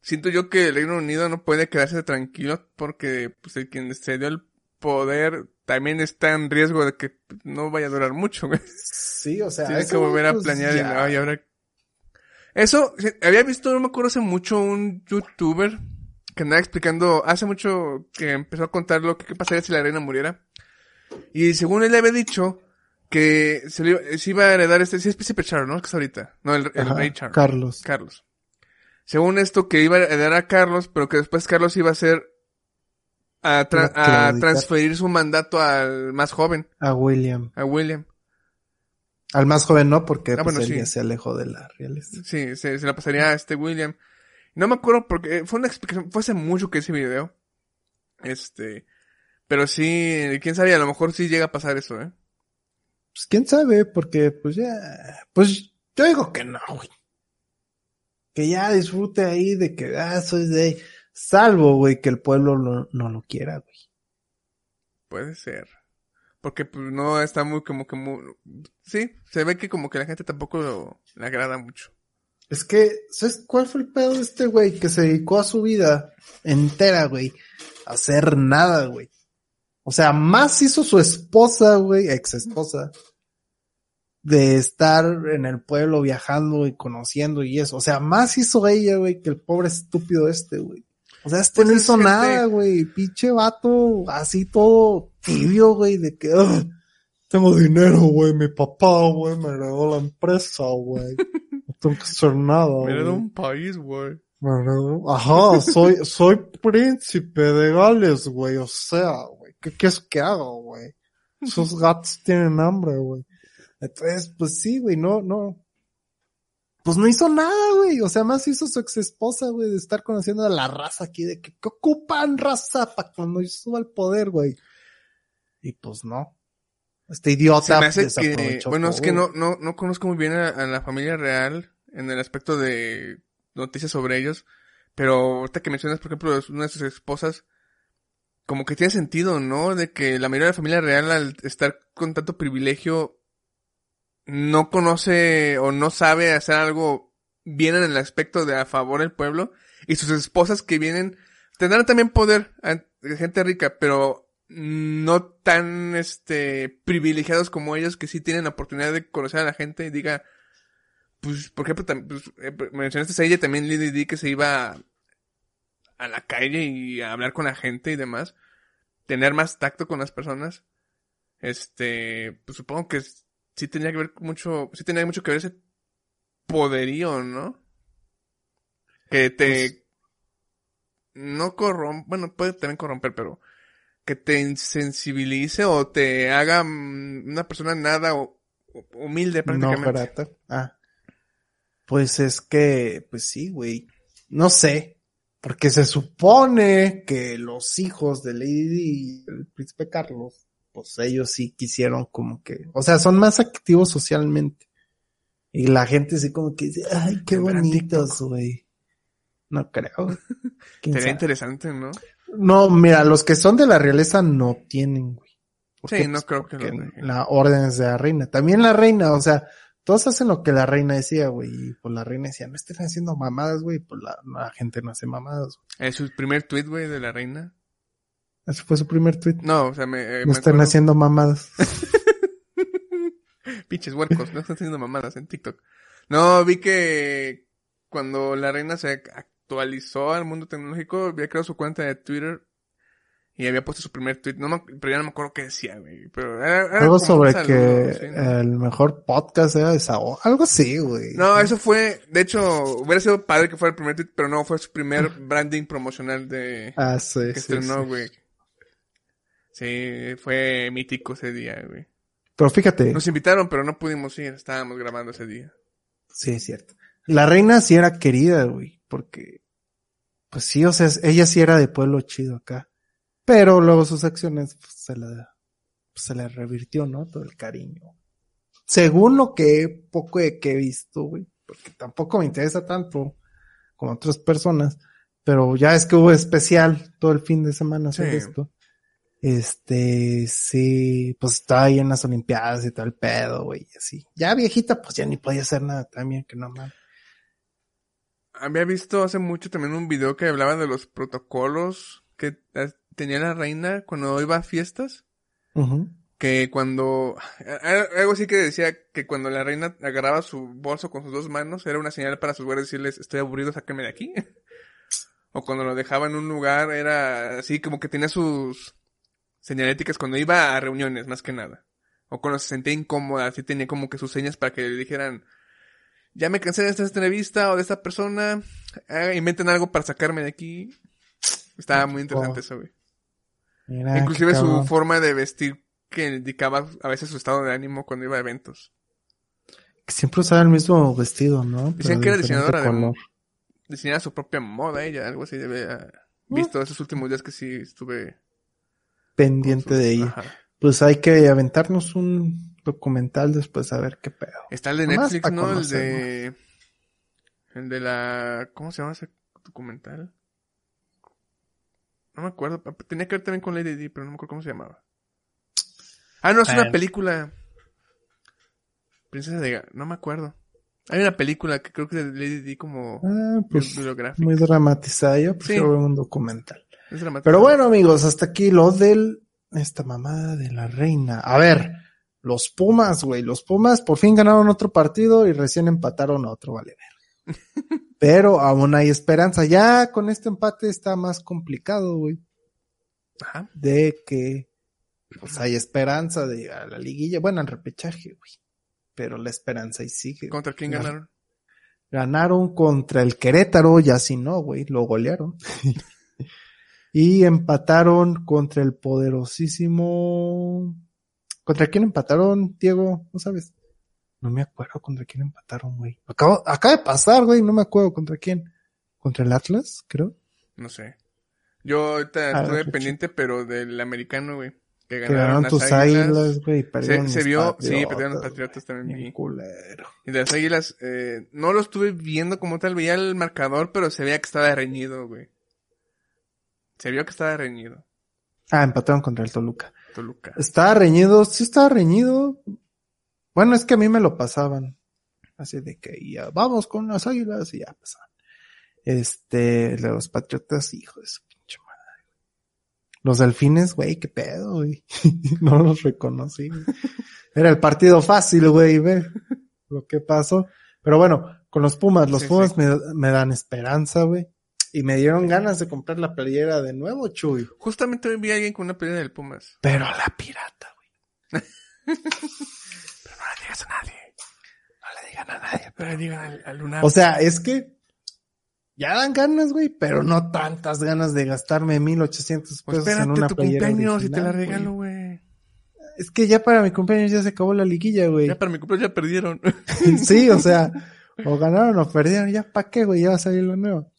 siento yo que el Reino Unido no puede quedarse tranquilo porque, pues, el quien se dio el poder también está en riesgo de que no vaya a durar mucho, güey. Sí, o sea, Tiene ese que volver a pues, planear y, ay, ahora... Eso, había visto, no me acuerdo hace mucho, un youtuber que andaba explicando, hace mucho que empezó a contar lo que qué pasaría si la reina muriera. Y según él le había dicho que se, le iba- se iba a heredar este, sí es Príncipe Charles, ¿no? Que es ahorita. No, el, el Ajá, rey Charles. Carlos. Carlos. Según esto, que iba a heredar a Carlos, pero que después Carlos iba a ser a, tra- a transferir su mandato al más joven, A William. a William. Al más joven no, porque Ah, pues, bueno, él sí. ya se alejó de la realeza. Sí, se, se la pasaría a este William. No me acuerdo porque fue una explicación, fue hace mucho que ese video. Este, pero sí, quién sabe, a lo mejor sí llega a pasar eso, ¿eh? Pues quién sabe, porque pues ya, pues yo digo que no, güey. Que ya disfrute ahí de que, ah, soy de. Salvo, güey, que el pueblo lo- no lo quiera, güey. Puede ser. Porque pues no está muy como que muy... Sí, se ve que como que la gente tampoco lo- le agrada mucho. Es que, ¿sabes cuál fue el pedo de este güey? Que se dedicó a su vida entera, güey, a hacer nada, güey. O sea, más hizo su esposa, güey, ex esposa, de estar en el pueblo viajando y conociendo y eso. O sea, más hizo ella, güey, que el pobre estúpido este, güey. O sea, este Pues no hizo nada, güey. Pinche vato, así todo tibio, güey, de que, "Ah, tengo dinero, güey, mi papá, güey, me heredó la empresa, güey. No tengo que hacer nada, Me güey. da un país, güey. Me Ajá, soy, soy príncipe de Gales, güey, o sea, güey, ¿qué quieres que haga, güey? Esos *laughs* gatos tienen hambre, güey. Entonces, pues sí, güey, no, no. Pues no hizo nada, güey. O sea, más hizo su ex esposa, güey, de estar conociendo a la raza aquí, de que, ¿qué ocupan raza para cuando yo suba al poder, güey? Y pues no. Este Se idiota me hace que... Bueno, es que no, no, no conozco muy bien a, a la familia real en el aspecto de noticias sobre ellos. Pero ahorita que mencionas, por ejemplo, una de sus esposas, como que tiene sentido, ¿no? De que la mayoría de la familia real al estar con tanto privilegio no conoce o no sabe hacer algo bien en el aspecto de a favor del pueblo y sus esposas que vienen tendrán también poder gente rica pero no tan este privilegiados como ellos que sí tienen la oportunidad de conocer a la gente y diga pues por ejemplo pues, eh, mencionaste a ella también Lily Di que se iba a, la calle y a hablar con la gente y demás tener más tacto con las personas este pues supongo que sí tenía que ver mucho sí tenía mucho que ver ese poderío no que te Pues- no corrompe bueno puede también corromper pero que te insensibilice o te haga mm, una persona nada o- humilde No prácticamente. grata. Ah. Pues es que, pues sí, güey. No sé. Porque se supone que los hijos de Lady Di y el príncipe Carlos, pues ellos sí quisieron como que, o sea, son más activos socialmente. Y la gente sí como que dice, ay, qué bonitos, güey. No creo. *laughs* ¿Quién Sería interesante, ¿no? No, mira, los que son de la realeza no tienen, güey. ¿Por Sí, no Pues creo que dejen. La orden es de la reina. También la reina, o sea, todos hacen lo que la reina decía, güey. Y pues la reina decía, no estén haciendo mamadas, güey. Pues la, la gente no hace mamadas. güey. Es su primer tweet, güey, de la reina. Ese fue su primer tweet. No, o sea, me, eh, no me acuerdo- haciendo mamadas. *laughs* Pinches huercos, no están haciendo mamadas en TikTok. No, vi que cuando la reina se actualizó al mundo tecnológico, había creado su cuenta de Twitter y había puesto su primer tweet. No me- pero ya no me acuerdo qué decía, güey. Pero era, era Algo sobre saludo, que el mejor podcast era de Sao. Algo así, güey. No, eso fue, de hecho, hubiera sido padre que fuera el primer tweet, pero no, fue su primer *laughs* branding promocional de Ah, sí, que sí, estrenó, sí. güey. Sí, fue mítico ese día, güey. Pero fíjate, Nos invitaron, pero no pudimos ir, estábamos grabando ese día. sí es cierto. La reina sí era querida, güey. Porque, pues sí, o sea, ella sí era de pueblo chido acá. Pero luego sus acciones pues, se la, pues, se le revirtió, ¿no? Todo el cariño. Según lo que poco de que he visto, güey. Porque tampoco me interesa tanto como otras personas. Pero ya es que hubo especial todo el fin de semana sobre Sí. esto. Este, sí, pues estaba ahí en las Olimpiadas y todo el pedo, güey, así. Ya viejita, pues ya ni podía hacer nada también, que no mal. Había visto hace mucho también un video que hablaba de los protocolos que eh, tenía la reina cuando iba a fiestas. Que cuando... Algo así que decía que cuando la reina agarraba su bolso con sus dos manos era una señal para sus guardias decirles estoy aburrido, sáquenme de aquí. *laughs* o cuando lo dejaba en un lugar era así como que tenía sus señaléticas cuando iba a reuniones más que nada. O cuando se sentía incómoda, así tenía como que sus señas para que le dijeran ya me cansé de esta entrevista o de esta persona, eh, inventen algo para sacarme de aquí. Estaba muy interesante eso, güey. Mira, Inclusive su forma de vestir que indicaba a veces su estado de ánimo cuando iba a eventos. Que Siempre usaba el mismo vestido, ¿no? Dicen Pero que era diseñadora de color. Diseñaba su propia moda ella, algo así haber Mm. visto esos últimos días que sí estuve Pendiente de ella. Ajá. Pues hay que aventarnos un documental después a ver qué pedo. Está el de Netflix, pa' ¿no? El de el de la ¿cómo se llama ese documental? No me acuerdo, tenía que ver también con Lady Di, pero no me acuerdo cómo se llamaba. Ah, no, es una película. Princesa de Ga- no me acuerdo. Hay una película que creo que es de Lady Di como Ah, pues muy dramatizada. Yo prefiero Sí. ver un documental. Pero bueno, amigos, hasta aquí lo del esta mamada de la reina. A ver, los Pumas, güey, los Pumas por fin ganaron otro partido y recién empataron a otro, vale ver. Pero aún hay esperanza. Ya con este empate está más complicado, güey, Ajá. de que pues hay esperanza de llegar a la liguilla, bueno, al repechaje, güey. Pero la esperanza ahí sigue. ¿Contra quién ganaron? Ganaron contra el Querétaro, ya si no, güey, lo golearon. *laughs* y empataron contra el poderosísimo. ¿Contra quién empataron, Diego? ¿No sabes? No me acuerdo contra quién empataron, güey. Acabo, acaba de pasar, güey, no me acuerdo contra quién. ¿Contra el Atlas, creo? No sé. Yo ahorita A estuve pendiente, pero del americano, güey. Que Que ganaron, las tus águilas. güey. Se, vio, sí, perdieron los patriotas también. Culero. Y de las águilas, eh, no lo estuve viendo como tal, veía el marcador, pero se veía que estaba reñido, güey. Se vio que estaba reñido. Ah, empataron contra el Toluca. Toluca. Estaba reñido, sí estaba reñido. Bueno, es que a mí me lo pasaban. Así de que ya vamos con las águilas y ya pasaban. Este, los patriotas, hijo de su pinche madre. Los delfines, güey, qué pedo, güey. *laughs* no los reconocí. Era el partido fácil, güey, ve lo que pasó. Pero bueno, con los Pumas, los Sí, Pumas sí. Me, me dan esperanza, güey. Y me dieron ganas de comprar la playera de nuevo, Chuy. Justamente hoy vi a alguien con una pelea del Pumas. Pero la pirata, güey. *laughs* Pero no le digas a nadie. No le digan a nadie. No le digan al, al Lunar. O sea, es que ya dan ganas, güey, pero no tantas ganas de gastarme 1800 Pues pesos en espérate una tu playera cumpleaños y te la original, regalo, güey. Es que ya para mi cumpleaños ya se acabó la liguilla, güey. Ya para mi cumpleaños ya perdieron. *laughs* Sí, o sea, o ganaron o perdieron, ya para qué, güey, ya va a salir lo nuevo.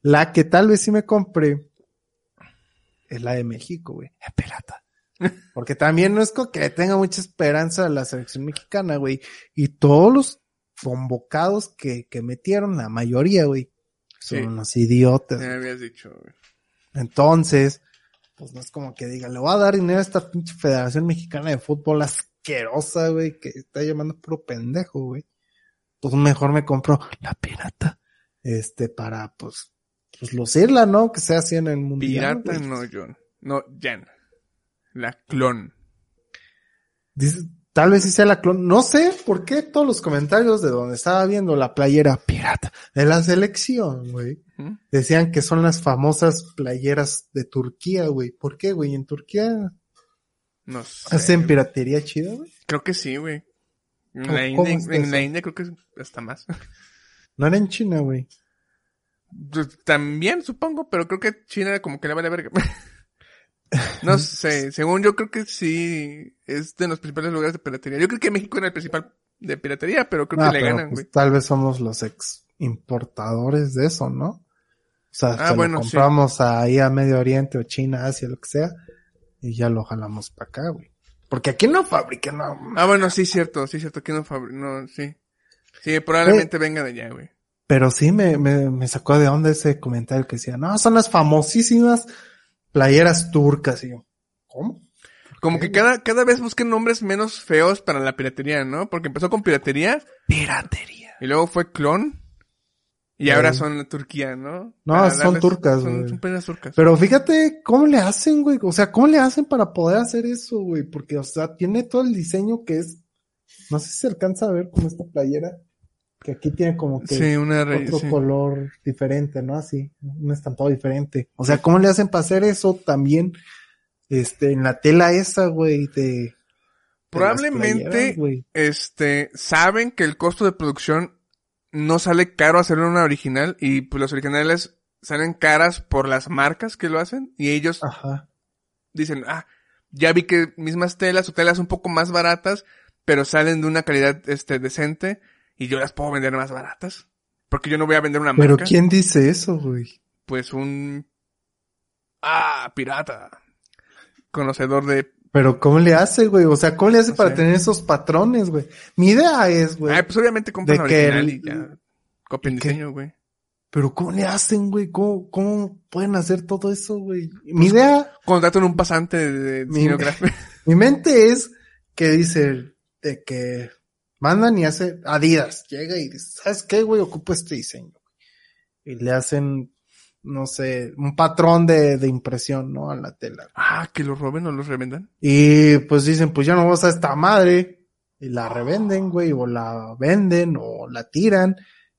La que tal vez sí me compré es la de México, güey. Es pirata. Porque también no es como que le tenga mucha esperanza a la selección mexicana, güey. Y todos los convocados que, que metieron, la mayoría, güey, son Sí. unos idiotas. Ya me habías dicho, güey. Entonces, pues no es como que diga, le voy a dar dinero a esta pinche Federación Mexicana de Fútbol asquerosa, güey, que está llamando puro pendejo, güey. Pues mejor me compro la pirata, este, para, pues, pues lucirla, ¿no? Que sea así en el mundial. Pirata no, John. No, Jan. La clon. Dice, tal vez sí sea la clon. No sé por qué todos los comentarios de donde estaba viendo la playera pirata de la selección, güey. Decían que son las famosas playeras de Turquía, güey. ¿Por qué, güey? En Turquía No sé. hacen piratería chida, güey. Creo que sí, güey. En ¿Cómo- la, India, está en eso? la India creo que hasta más. *laughs* No era en China, güey. Pues, También supongo, pero creo que China como que le vale verga. *laughs* No sé, según yo creo que sí es de los principales lugares de piratería. Yo creo que México era el principal de piratería, pero creo Ah, que le pero, ganan, pues, güey. tal vez somos los ex importadores de eso, ¿no? O sea, Ah, se bueno, lo sí. compramos ahí a Medio Oriente o China, Asia, lo que sea, y ya lo jalamos para acá, güey. Porque aquí no fabrican, no. Ah, bueno, sí, cierto, sí, cierto, que no fabri- no, sí. Sí, probablemente venga de allá, güey. Pero sí me, me, me sacó de onda ese comentario que decía, no, son las famosísimas playeras turcas. Y yo, ¿cómo? Como que cada, cada vez busquen nombres menos feos para la piratería, ¿no? Porque empezó con piratería Piratería. y luego fue clon y ahora son Turquía, ¿no? No, Para son turcas, Son, güey. son playeras turcas. Pero fíjate cómo le hacen, güey. O sea, ¿cómo le hacen para poder hacer eso, güey? Porque, o sea, tiene todo el diseño que es. No sé si se alcanza a ver como esta playera. Que aquí tiene como que sí, una re- otro sí. color diferente, ¿no? Así, un estampado diferente. O sea, ¿cómo le hacen para hacer eso también? Este, en la tela esa, güey, de. Probablemente, playeras, este, saben que el costo de producción no sale caro hacerlo una original y pues las originales salen caras por las marcas que lo hacen y ellos Ajá. dicen, ah, ya vi que mismas telas o telas un poco más baratas, pero salen de una calidad, este, decente y yo las puedo vender más baratas. Porque yo no voy a vender una Pero marca. ¿quién dice eso, güey? Pues un, ah, pirata. Conocedor de, Pero ¿cómo le hace, güey? O sea, ¿cómo le hace No para sé. tener esos patrones, güey? Mi idea es, güey. ah, pues obviamente compran original el- y ya diseño, güey. Pero ¿cómo le hacen, güey? ¿Cómo, ¿Cómo pueden hacer todo eso, güey? Pues Mi idea, Contratan un pasante de, de Mi- *laughs* mi mente es que dice de que mandan y hace Adidas. Llega y dice, ¿sabes qué, güey? Ocupo este diseño. Y le hacen, no sé, un patrón de, de impresión, ¿no? A la tela. Ah, que los roben o los revendan. Y pues dicen, pues ya no vas a esta madre. Y la revenden, güey, o la venden, o la tiran,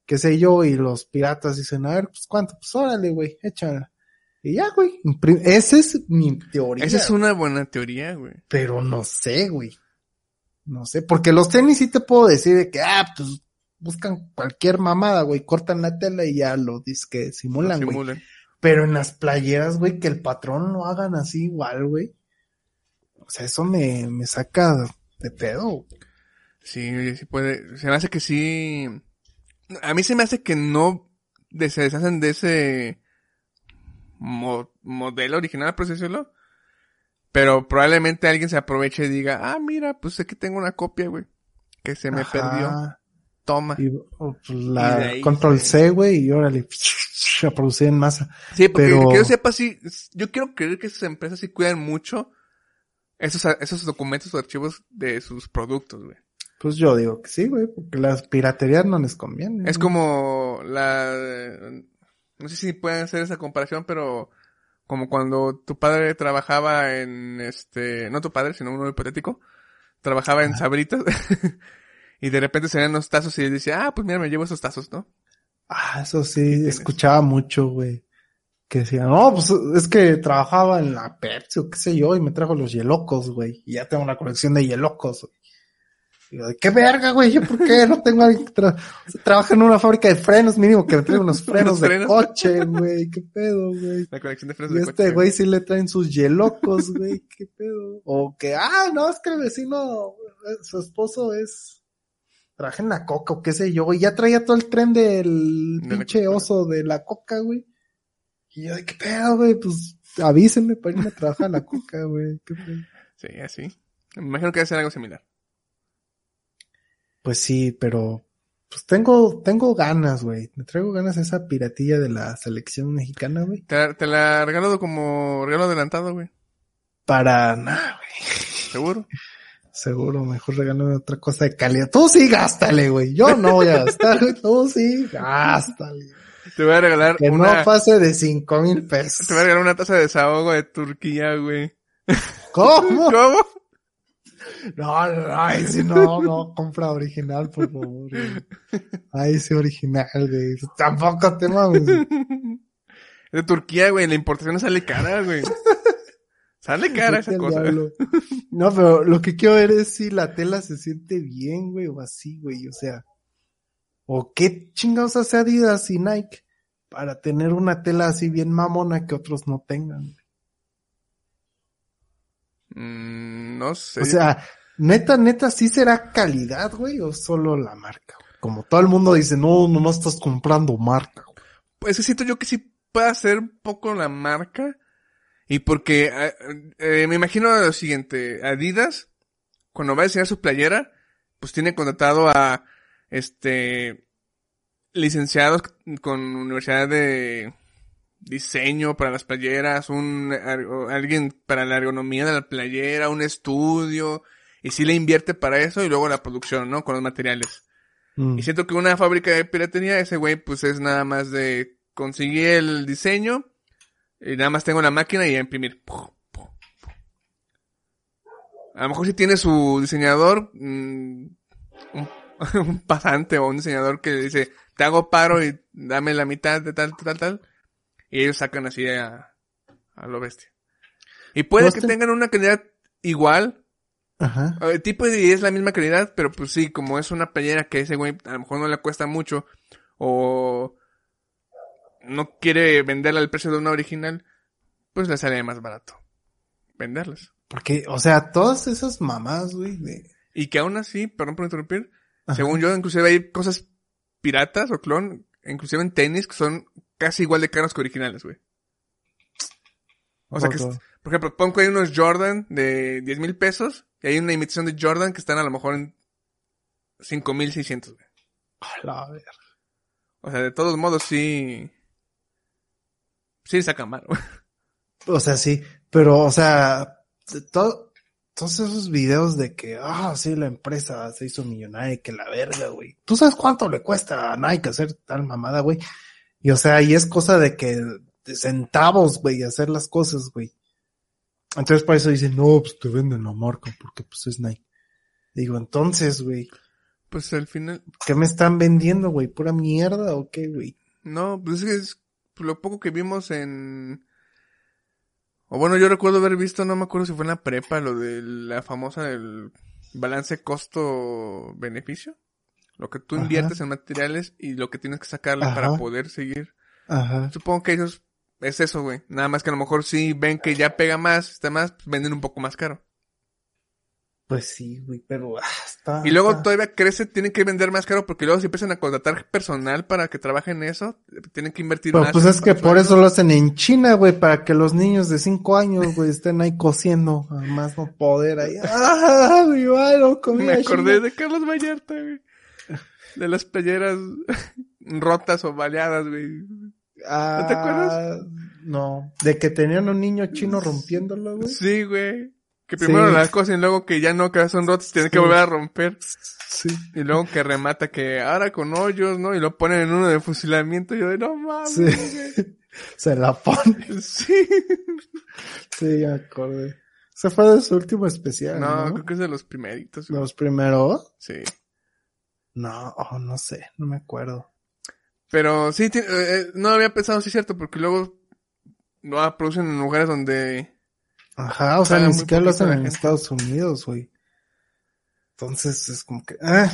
qué sé yo, y los piratas dicen, a ver, pues cuánto, pues órale, güey, échala. Y ya, güey, esa es mi teoría. Esa es una buena teoría, güey. Pero no sé, güey. No sé, porque los tenis sí te puedo decir de que, ah, pues buscan cualquier mamada, güey, cortan la tela y ya lo que simulan, güey. Pero en las playeras, güey, que el patrón lo hagan así igual, güey. O sea, eso me, me saca de pedo. Sí, sí puede. Se me hace que sí. A mí se me hace que no se deshacen de ese mo- modelo original, por así decirlo. Pero probablemente alguien se aproveche y diga, ah, mira, pues aquí tengo una copia, güey. Que se me Ajá. perdió. Toma. Y, oh, pues, Y la ahí control C, güey, y órale, *laughs* a producir en masa. Sí, porque Pero- que yo sepa, sí, yo quiero creer que esas empresas sí cuidan mucho esos, esos documentos o archivos de sus productos, güey. Pues yo digo que sí, güey, porque las piraterías no les conviene. Es güey. como la... No sé si pueden hacer esa comparación, pero como cuando tu padre trabajaba en este... No tu padre, sino uno hipotético. Trabajaba en Sabritas. *laughs* y de repente se ven los tazos y decía, ah, pues mira, me llevo esos tazos, ¿no? Ah, eso sí, escuchaba mucho, güey. Que decía, no, pues es que trabajaba en la Pepsi o qué sé yo, y me trajo los hielocos, güey. Y ya tengo una colección de hielocos. güey. ¿Qué verga, güey? ¿Yo por qué no tengo alguien que tra- trabaja en una fábrica de frenos? Mínimo que me traiga unos frenos de frenos. coche, güey. ¿Qué pedo, güey? La conexión de frenos Y de este coche, güey sí le traen sus yelocos, güey. ¿Qué pedo? O que, ah, no, es que el vecino, eh, su esposo es, trabaja en la coca o qué sé yo. Y ya traía todo el tren del De pinche oso de la coca, güey. Y yo, ¿qué pedo, güey? Pues avísenme para irme a trabajar a la coca, güey. ¿Qué pedo? Sí, así. Me imagino que debe ser algo similar. Pues sí, pero pues tengo, tengo ganas, güey. Me traigo ganas a esa piratilla de la selección mexicana, güey. Te, la- te la regalo como regalo adelantado, güey. Para nada, güey. *laughs* ¿Seguro? Seguro, mejor regálame otra cosa de calidad. Tú sí, gástale, güey. Yo no voy a gastar, güey. Tú sí, gástale. Te voy a regalar Que una... no pase de cinco mil pesos. Te voy a regalar una taza de desahogo de Turquía, güey. ¿Cómo? *laughs* ¿Cómo? No, no, no, ay, sí, no, no, compra original, por favor, güey. Ay, sí, original, güey. Tampoco te mames. De Turquía, güey. La importación sale cara, güey. Sale cara esa cosa. diablo. No, pero lo que quiero ver es si la tela se siente bien, güey, o así, güey, o sea. O qué chingados hace Adidas y Nike para tener una tela así bien mamona que otros no tengan. Mm, no sé. O sea, neta, neta, sí será calidad, güey, o solo la marca. güey? Como todo el mundo dice, no, nomás estás comprando marca. güey. Pues que siento yo que sí puede ser un poco la marca. Y porque eh, eh, me imagino lo siguiente, Adidas, cuando va a diseñar su playera, pues tiene contratado a este licenciados con universidad de diseño para las playeras, un alguien para la ergonomía de la playera, un estudio, y sí le invierte para eso y luego la producción, ¿no? Con los materiales. Mm. Y siento que una fábrica de piratería, ese güey, pues es nada más de conseguir el diseño y nada más tengo la máquina y a imprimir. A lo mejor si tiene su diseñador, mm, un, *laughs* un pasante o un diseñador que le dice, te hago paro y dame la mitad de tal, tal, tal. Y ellos sacan así a, a lo bestia. Y puede ¿No que te- tengan una calidad igual, Ajá. el tipo de es la misma calidad, pero pues sí, como es una playera que ese güey a lo mejor no le cuesta mucho o no quiere venderla al precio de una original, pues le sale más barato venderlas. Porque, o sea, todas esas mamás, güey, de... Y que aún así, perdón por interrumpir, Ajá. según yo, inclusive hay cosas piratas o clon, inclusive en tenis, que son casi igual de caros que originales, güey. O sea que, por ejemplo, pon que hay unos Jordan de 10 mil pesos y hay una imitación de Jordan que están a lo mejor en 5 mil 600, güey. A la verga. O sea, de todos modos sí. Sí sacan mal, güey. O sea, sí, pero, o sea, de to- todos esos videos de que, ah, sí, la empresa se hizo millonaria y que la verga, güey. ¿Tú sabes cuánto le cuesta a Nike hacer tal mamada, güey? Y, o sea, y es cosa de que, de centavos, güey, hacer las cosas, güey. Entonces, por eso dicen, no, pues te venden la marca, porque pues es Nike. Digo, entonces, güey, Pues al final. ¿qué me están vendiendo, güey? ¿Pura mierda o qué, güey? No, pues es que es lo poco que vimos en. O bueno, yo recuerdo haber visto, no me acuerdo si fue en la prepa, lo de la famosa del balance costo-beneficio. Lo que tú Ajá. inviertes en materiales y lo que tienes que sacarle para poder seguir. Ajá. Supongo que ellos es eso, güey. Nada más que a lo mejor si ven que ya pega más, está más, pues venden un poco más caro. Pues sí, güey, pero, ah, está. Y luego está- todavía crece, tienen que vender más caro porque luego si empiezan a contratar personal para que trabaje en eso, tienen que invertir Pero más. pues es que por eso lo hacen en China, güey, para que los niños de cinco años, güey, estén ahí cosiendo, además no poder ahí. *laughs* ¡Ah, mi comida Me acordé china! de Carlos Vallarta, güey. De las playeras *laughs* rotas o baleadas, güey. Ah, ¿No te acuerdas? No, de que tenían un niño chino rompiéndolo, güey. Sí, güey. Que primero Sí. las cosas y luego que ya no, que son rotas, tienen que volver a romper. Sí. Y luego que remata que ahora con hoyos, ¿no? Y lo ponen en uno de fusilamiento. Y yo de no mames, Sí. *laughs* Se la pone. Sí. Sí, ya acordé. Se fue de su último especial, No, ¿no? creo que es de los primeritos, güey. Los primeros. Sí. No, oh, no sé, no me acuerdo. Pero sí, eh, eh, no había pensado, sí es cierto, porque luego lo producen en lugares donde... Ajá, o sea, ni siquiera lo hacen en. Estados Unidos, güey. Entonces es como que, ah.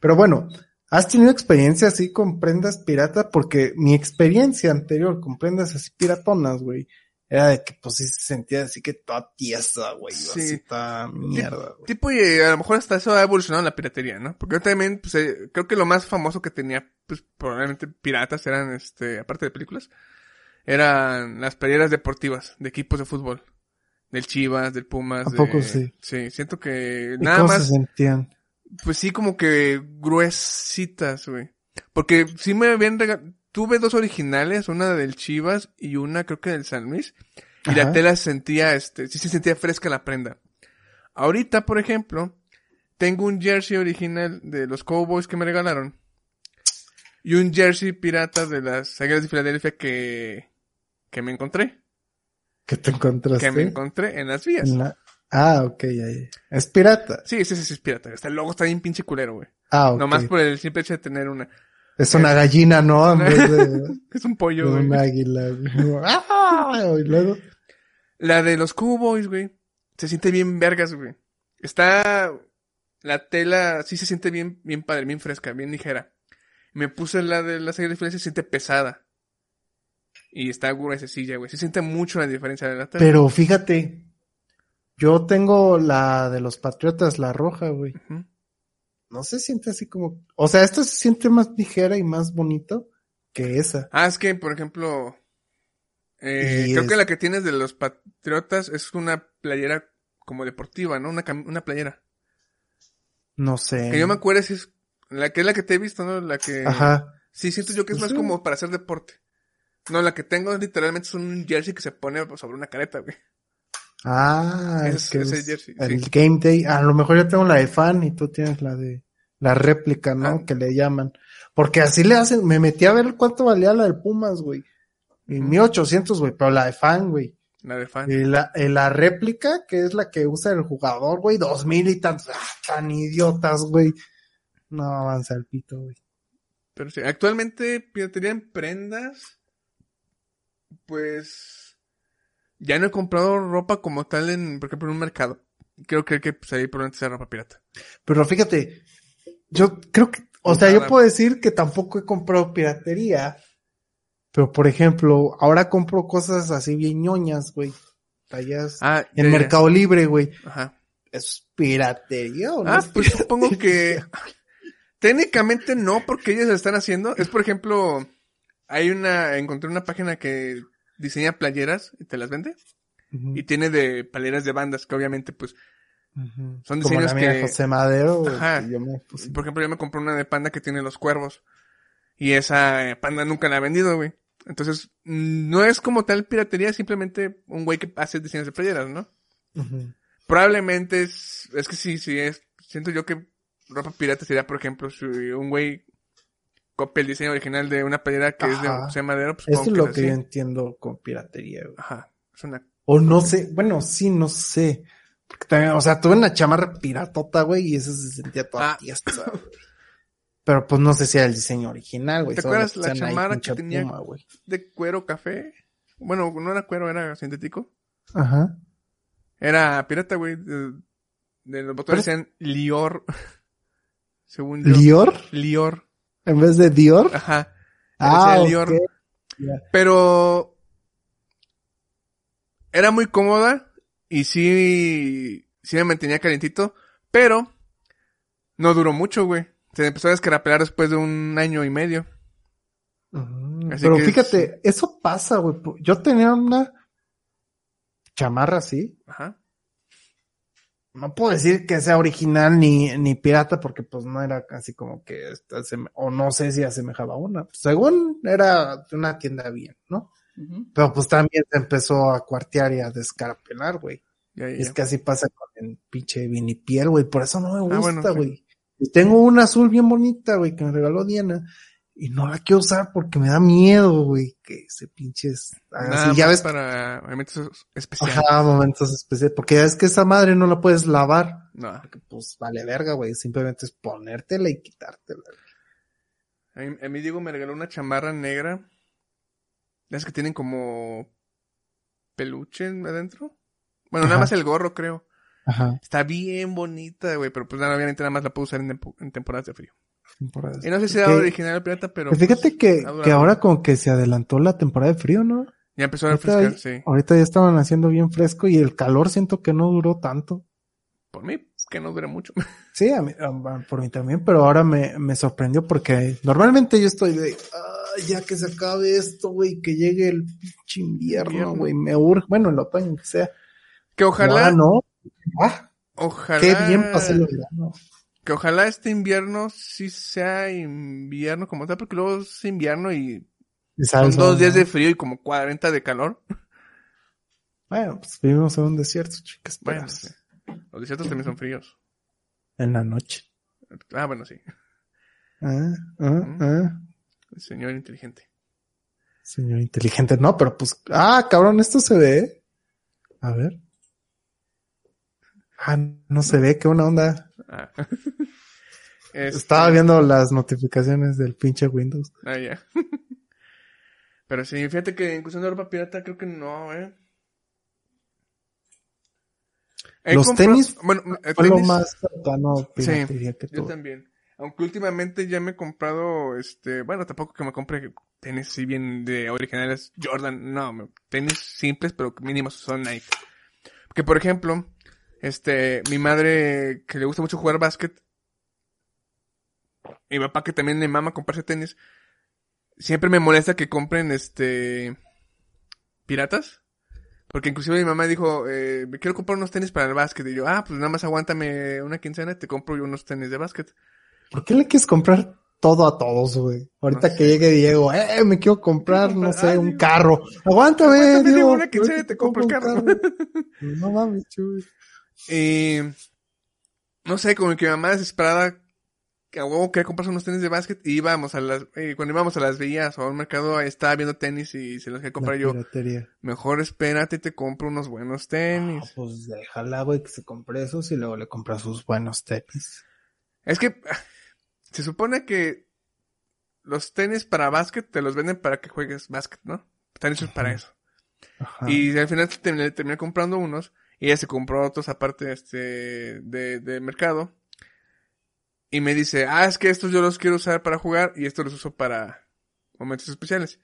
Pero bueno, ¿has tenido experiencia así con prendas pirata? Porque mi experiencia anterior con prendas así piratonas, güey, era de que pues sí se sentía así que toda tiesa, güey. Sí. Así toda mierda, güey. Tipo, y a lo mejor hasta eso ha evolucionado la piratería, ¿no? Porque yo también, pues, eh, creo que lo más famoso que tenía, pues, probablemente piratas eran, este, aparte de películas, eran las playeras deportivas de equipos de fútbol. Del Chivas, del Pumas. ¿A de- poco sí? Sí, siento que ¿Y nada cómo más, se sentían? pues sí, como que gruesitas, güey. Porque sí me habían regalado, tuve dos originales, una del Chivas y una creo que del San Luis. Y la tela se sentía, este, sí se sentía fresca la prenda. Ahorita, por ejemplo, tengo un jersey original de los Cowboys que me regalaron. Y un jersey pirata de las Águilas de Filadelfia que, que me encontré. ¿Qué te encontraste? Que me encontré en las vías. En la- Ah, ok, ya. Es pirata. Sí, sí, sí, sí, es pirata. Hasta el logo está bien pinche culero, güey. Ah, ok. Nomás por el simple hecho de tener una. Es una gallina, ¿no? En vez de, *laughs* Es un pollo, güey. un águila. güey. *laughs* ¡Ah! Y luego. La de los Cowboys, güey. Se siente bien vergas, güey. Está... La tela sí se siente bien, bien padre, bien fresca, bien ligera. Me puse la de la serie de Filadelfia, se siente pesada. Y está gruesecilla, güey. Se siente mucho la diferencia de la tela. Pero fíjate, yo tengo la de los Patriotas, la roja, güey. No se siente así como. O sea, esta se siente más ligera y más bonito que esa. Ah, es que, por ejemplo... eh, creo es- que la que tienes de los Patriotas es una playera como deportiva, ¿no? Una, cam- una playera. No sé. Que yo me acuerdo si es... La que es la que te he visto, ¿no? La que... Ajá. Sí, siento yo que es Pues más sí. como para hacer deporte. No, la que tengo literalmente es un jersey que se pone sobre una careta, güey. Ah, Es- es que ese es jersey, el sí. Game Day. A lo mejor yo tengo la de fan y tú tienes la de la réplica, ¿no? Ah. Que le llaman. Porque así le hacen. Me metí a ver cuánto valía la del Pumas, güey. Y Ujú. 1800, güey, pero la de fan, güey. La de fan. Y la, y la réplica, que es la que usa el jugador, güey, dos mil y tantos. Ah, tan idiotas, güey. No avanza el pito, güey. Pero sí, actualmente piratería en prendas, pues ya no he comprado ropa como tal en, por ejemplo, en un mercado. Creo que, que pues, ahí probablemente sea ropa pirata. Pero fíjate, yo creo que, o sea, yo puedo decir que tampoco he comprado piratería. Pero, por ejemplo, ahora compro cosas así bien ñoñas, güey. Tallas Ah, en. Mercado Libre, güey. Ajá. ¿Es piratería o no? Ah, es pues supongo que *laughs* técnicamente no, porque ellos lo están haciendo. Es, por ejemplo, hay una, encontré una página que diseña playeras y te las vende. Y tiene de playeras de bandas, que obviamente, pues, son Como diseños la mía que- José Madero, güey, Ajá. que yo me puse- Por ejemplo, yo me compré una de panda que tiene los cuervos. Y esa eh, panda nunca la ha vendido, güey. Entonces, no es como tal piratería, simplemente un güey que hace diseños de playeras, ¿no? Probablemente es, es que sí, sí, es, siento yo que ropa pirata sería, por ejemplo, si un güey copia el diseño original de una playera que es de Madero, pues Esto es lo que que yo entiendo con piratería, güey. Ajá, es una... O no sé, bueno, sí, no sé. Porque también, o sea, tuve una chamarra piratota, güey, y eso se sentía toda Ah. güey. Pero pues no sé si era el diseño original, güey. ¿Te acuerdas la chamarra que tenía? güey. de cuero café. Bueno, no era cuero, era sintético. Ajá. Era pirata, güey. De, de los botones decían Lior. *laughs* Según yo. ¿Dior? Lior. En vez de Dior. Ajá. Ah. Pero era muy cómoda y sí, sí me mantenía calientito, pero no duró mucho, güey. Se empezó a descarapelar después de un año y medio. Así Pero fíjate, eso pasa, güey. Yo tenía una chamarra así. Ajá. No puedo decir que sea original ni, ni pirata porque pues no era casi como que, aseme- o no sé si asemejaba a una. Según era una tienda bien, ¿no? Pero pues también se empezó a cuartear y a descarapelar, güey. Ya, ya, Y es que así pasa con el pinche vinipiel, güey. Por eso no me gusta, Ah, bueno, sí. güey. Y tengo una azul bien bonita, güey, que me regaló Diana. Y no la quiero usar porque me da miedo, güey, que se pinches. así. Ya ves, para momentos especiales. ajá, momentos especiales. Porque es que esa madre no la puedes lavar. No. Porque pues vale verga, güey. Simplemente es ponértela y quitártela. A mí, a mí Diego me regaló una chamarra negra. Las que tienen como peluche adentro. Bueno, nada más el gorro, creo. Ajá. Está bien bonita, güey, pero pues nada, obviamente nada más la puedo usar en temporadas de frío. Temporadas. Y no sé si Que- era original o pirata, pero Pues fíjate pues, que, que ahora como que se adelantó la temporada de frío, ¿no? ya empezó a refrescar, sí. Ahorita ya estaban haciendo bien fresco y el calor siento que no duró tanto. Por mí, que no dure mucho. *laughs* Sí, a mí- a- por mí también, pero ahora me, me sorprendió porque normalmente yo estoy de, "Ah, ya que se acabe esto, güey, que llegue el pinche invierno, Invierno. güey, me urge, bueno, el otoño, que sea. Que ojalá, Ah, no. Ah, ojalá, qué bien pasé el verano. Que ojalá este invierno sí sea invierno como tal, porque luego es invierno y Y son dos días de frío y como 40 de calor. Bueno, pues vivimos en un desierto, chicas, Bueno, sí. los desiertos también son fríos. En la noche. Ah, bueno, sí. Ah, ah, ah. Señor inteligente. Señor inteligente, no, pero pues, ah, cabrón, esto se ve. A ver. Ah, no se ve, qué una onda. Ah. *laughs* Este- Estaba viendo las notificaciones del pinche Windows. Ah, ya. *laughs* Pero sí, fíjate que en cuestión de ropa pirata creo que no, eh. He Los comprado- tenis bueno, eh, Fue lo tenis, más cercano que yo también. Aunque últimamente ya me he comprado, este, bueno, tampoco que me compre tenis si bien de originales Jordan, no, tenis simples, pero mínimos son Nike. Porque, por ejemplo, este, mi madre, que le gusta mucho jugar básquet, y mi papá que también le mama comprarse tenis, siempre me molesta que compren, este, piratas. Porque inclusive mi mamá dijo, eh, me quiero comprar unos tenis para el básquet. Y yo, ah, pues nada más aguántame una quincena y te compro yo unos tenis de básquet. ¿Por qué le quieres comprar todo a todos, güey? Ahorita No que sé. llegue Diego, eh, me quiero comprar, *laughs* no sé, Ah, un Diego. carro. Aguántame, Aguántame, Diego. Una quincena y te compro el un carro. *laughs* No mames, chuy. Y no sé, como que mi mamá desesperada, que a huevo quería comprarse unos tenis de básquet y íbamos a las, eh, cuando íbamos a las villas o a un mercado, estaba viendo tenis y se los quería comprar yo. Mejor espérate y te compro unos buenos Ah, tenis. pues déjala, güey, que se compre esos y luego le compra sus buenos tenis. Es que ah, se supone que los tenis para básquet te los venden para que juegues básquet, ¿no? Están hechos para eso. Ajá. Y al final terminé, terminé comprando unos y ella se compró otros aparte este de, de mercado. Y me dice, ah, es que estos yo los quiero usar para jugar y estos los uso para momentos especiales.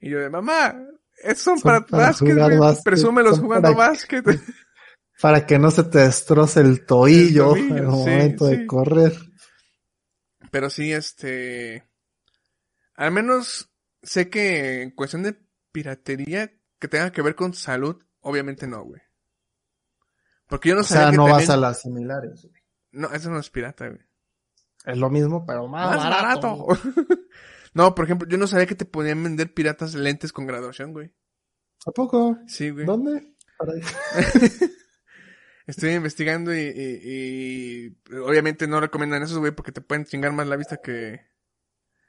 Y yo de, mamá, estos son, Son para, para básquet, básquet, Presúmelos jugando para- básquet. *laughs* Para que no se te destroce el tobillo, El tobillo, en *laughs* el sí, momento sí. de correr. Pero sí, este... Al menos sé que en cuestión de piratería que tenga que ver con salud, obviamente no, güey. Porque yo no o sabía sea, que no también... vas a las similares. güey. No, eso no es pirata, güey. Es lo mismo, pero más, Más barato. barato. *laughs* no, por ejemplo, yo no sabía que te podían vender piratas lentes con graduación, güey. ¿A poco? Sí, güey. ¿Dónde? Para- *laughs* Estoy investigando y, y- y obviamente no recomiendan esos, güey, porque te pueden chingar más la vista que...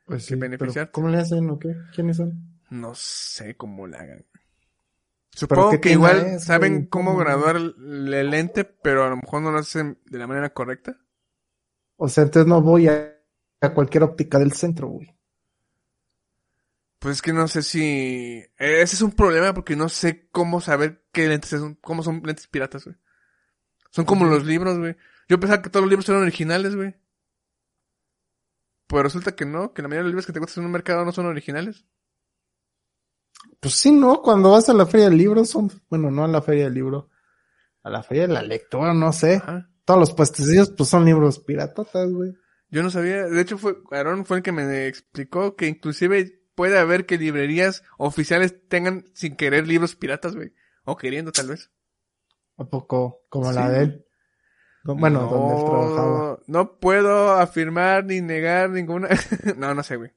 Pues que sí, beneficiar. pero ¿Cómo le hacen o qué? ¿Quiénes son? No sé cómo la hagan. ¿Pero Supongo que igual es, saben güey? cómo graduar el, lente, pero a lo mejor no lo hacen de la manera correcta. O sea, entonces no voy a, a cualquier óptica del centro, güey. Pues es que no sé si... Ese es un problema porque no sé cómo saber qué lentes son, cómo son lentes piratas, güey. Son como los libros, güey. Yo pensaba que todos los libros eran originales, güey. Pues resulta que no, que la mayoría de los libros que te encuentras en un mercado no son originales. Pues sí, ¿no? Cuando vas a la feria del libro son, bueno, no a la feria del libro, a la feria de la lectura, no sé. Ajá. Todos los puestecillos pues son libros piratotas, güey. Yo no sabía, de hecho fue, Aaron fue el que me explicó que inclusive puede haber que librerías oficiales tengan sin querer libros piratas, güey. O queriendo tal vez. ¿A poco? Como Sí. la de él. No, Bueno, no, donde él trabajaba. No puedo afirmar ni negar ninguna. *laughs* no, no sé, güey.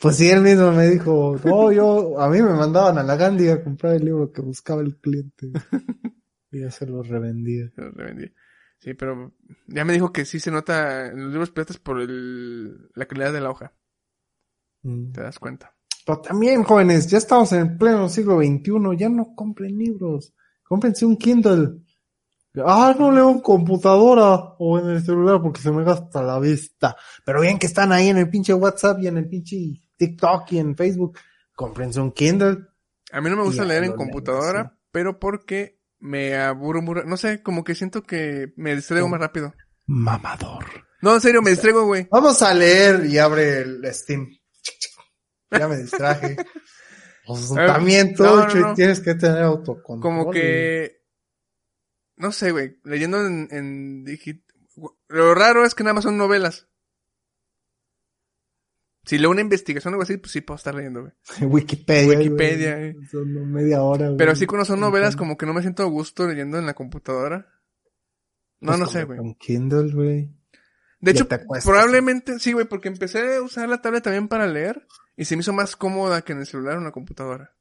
Pues sí, él mismo me dijo, no, yo, a mí me mandaban a la Gandhi a comprar el libro que buscaba el cliente. *laughs* y ya se lo revendía. Se los revendí. Sí, pero ya me dijo que sí se nota en los libros piratas por el, la calidad de la hoja. Mm. Te das cuenta. Pero también, jóvenes, ya estamos en pleno siglo XXI, ya no compren libros, cómprense un Kindle. Ah, no leo en computadora o en el celular porque se me gasta la vista. Pero bien que están ahí en el pinche WhatsApp y en el pinche TikTok y en Facebook. Cómprense un Kindle. A mí no me gusta leer en computadora, sí. pero porque me aburro No sé, como que siento que me distraigo más rápido. Mamador. No, en serio, me distraigo, güey. Vamos a leer y abre el Steam. Ya me distraje. *laughs* Pues, también no, no, no. tienes que tener autocontrol. Como que... No sé, güey. Leyendo en, en digi- Lo raro es que nada más son novelas. Si leo una investigación o algo así, pues sí puedo estar leyendo, güey. Wikipedia. *laughs* Wikipedia, güey. eh. Son media hora, güey. Pero sí cuando son novelas, como que no me siento a gusto leyendo en la computadora. No, Pues no sé, güey. Con Kindle, güey. De hecho, acuestas. probablemente sí, güey, porque empecé a usar la tablet también para leer y se me hizo más cómoda que en el celular o en la computadora.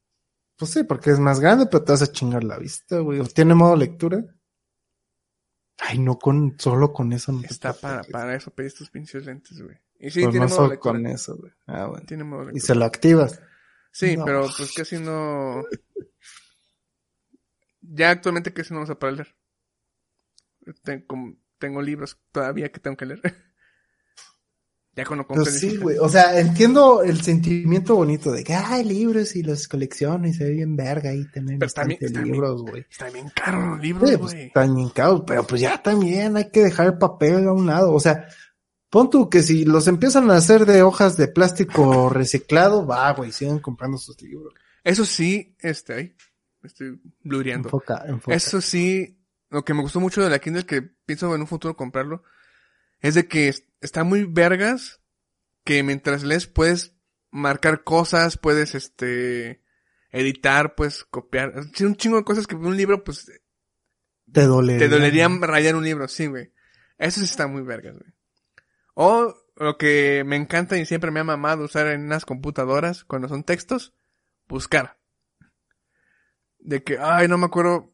Pues sí, porque es más grande, pero te vas a chingar la vista, güey. ¿O ¿Tiene modo lectura? Ay, no, con, solo con eso no Está para, para eso, pedí estos pinches lentes, güey. Y sí, Pues tiene no modo lectura. con eso, güey. Ah, bueno. Tiene modo Y se lo activas. Sí, No. pero pues casi no... *laughs* Ya actualmente casi no uso para leer. Tengo, tengo libros todavía que tengo que leer. *laughs* ya cuando compré sí, digital. güey. O sea, entiendo el sentimiento bonito de que hay libros y los colecciono y se ve bien verga ahí tener Pero también- libros, güey. Están bien caros los libros, Sí, güey. pues están bien caros, pero pues ya también hay que dejar el papel a un lado. O sea, pon tú que si los empiezan a hacer de hojas de plástico reciclado, va, güey, siguen comprando sus libros. Eso sí, este, ahí, estoy blureando. Enfoca, enfoca. Eso sí, lo que me gustó mucho de la Kindle que pienso en un futuro comprarlo, es de que es- está muy vergas que mientras lees puedes marcar cosas, puedes este editar, puedes copiar, un chingo de cosas que un libro pues Te dolería. te dolería rayar un libro, sí, güey. Eso sí está muy vergas, güey. O lo que me encanta y siempre me ha mamado usar en unas computadoras cuando son textos, buscar. De que, ay, no me acuerdo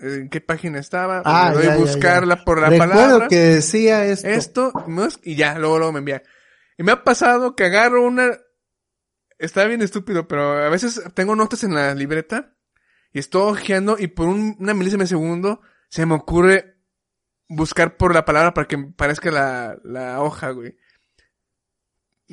en qué página estaba, Ah, le doy ya, ya, buscarla por la Recuerdo palabra, que decía esto. esto, y ya, luego, luego me envía. Y me ha pasado que agarro una, está bien estúpido, pero a veces tengo notas en la libreta y estoy hojeando y por un, una milésima de segundo se me ocurre buscar por la palabra para que parezca la, la hoja, güey.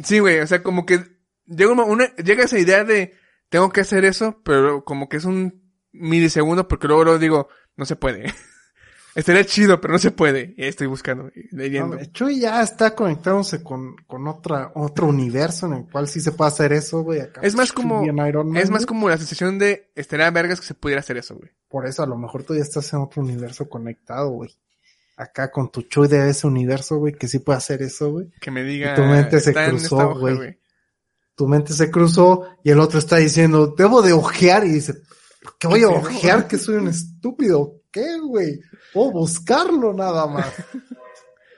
Sí, güey, o sea, como que llega una, llega esa idea de tengo que hacer eso, pero como que es un milisegundo porque luego, luego digo, no se puede. *laughs* Estaría chido, pero no se puede. Y ahí estoy buscando, leyendo. No, Chuy ya está conectándose con, con otra, otro universo en el cual sí se puede hacer eso, güey. acá. Es más como- Man, Es más como la sensación de estaría vergas que se pudiera hacer eso, güey. Por eso a lo mejor tú ya estás en otro universo conectado, güey. Acá con tu Chuy de ese universo, güey, que sí puede hacer eso, güey. Que me diga. Y tu mente se "Está en cruzó, güey. Tu mente se cruzó y el otro está diciendo, debo de ojear y dice, ¿por qué voy a *laughs* ojear que soy un estúpido? ¿Qué, güey? Puedo buscarlo nada más. *laughs*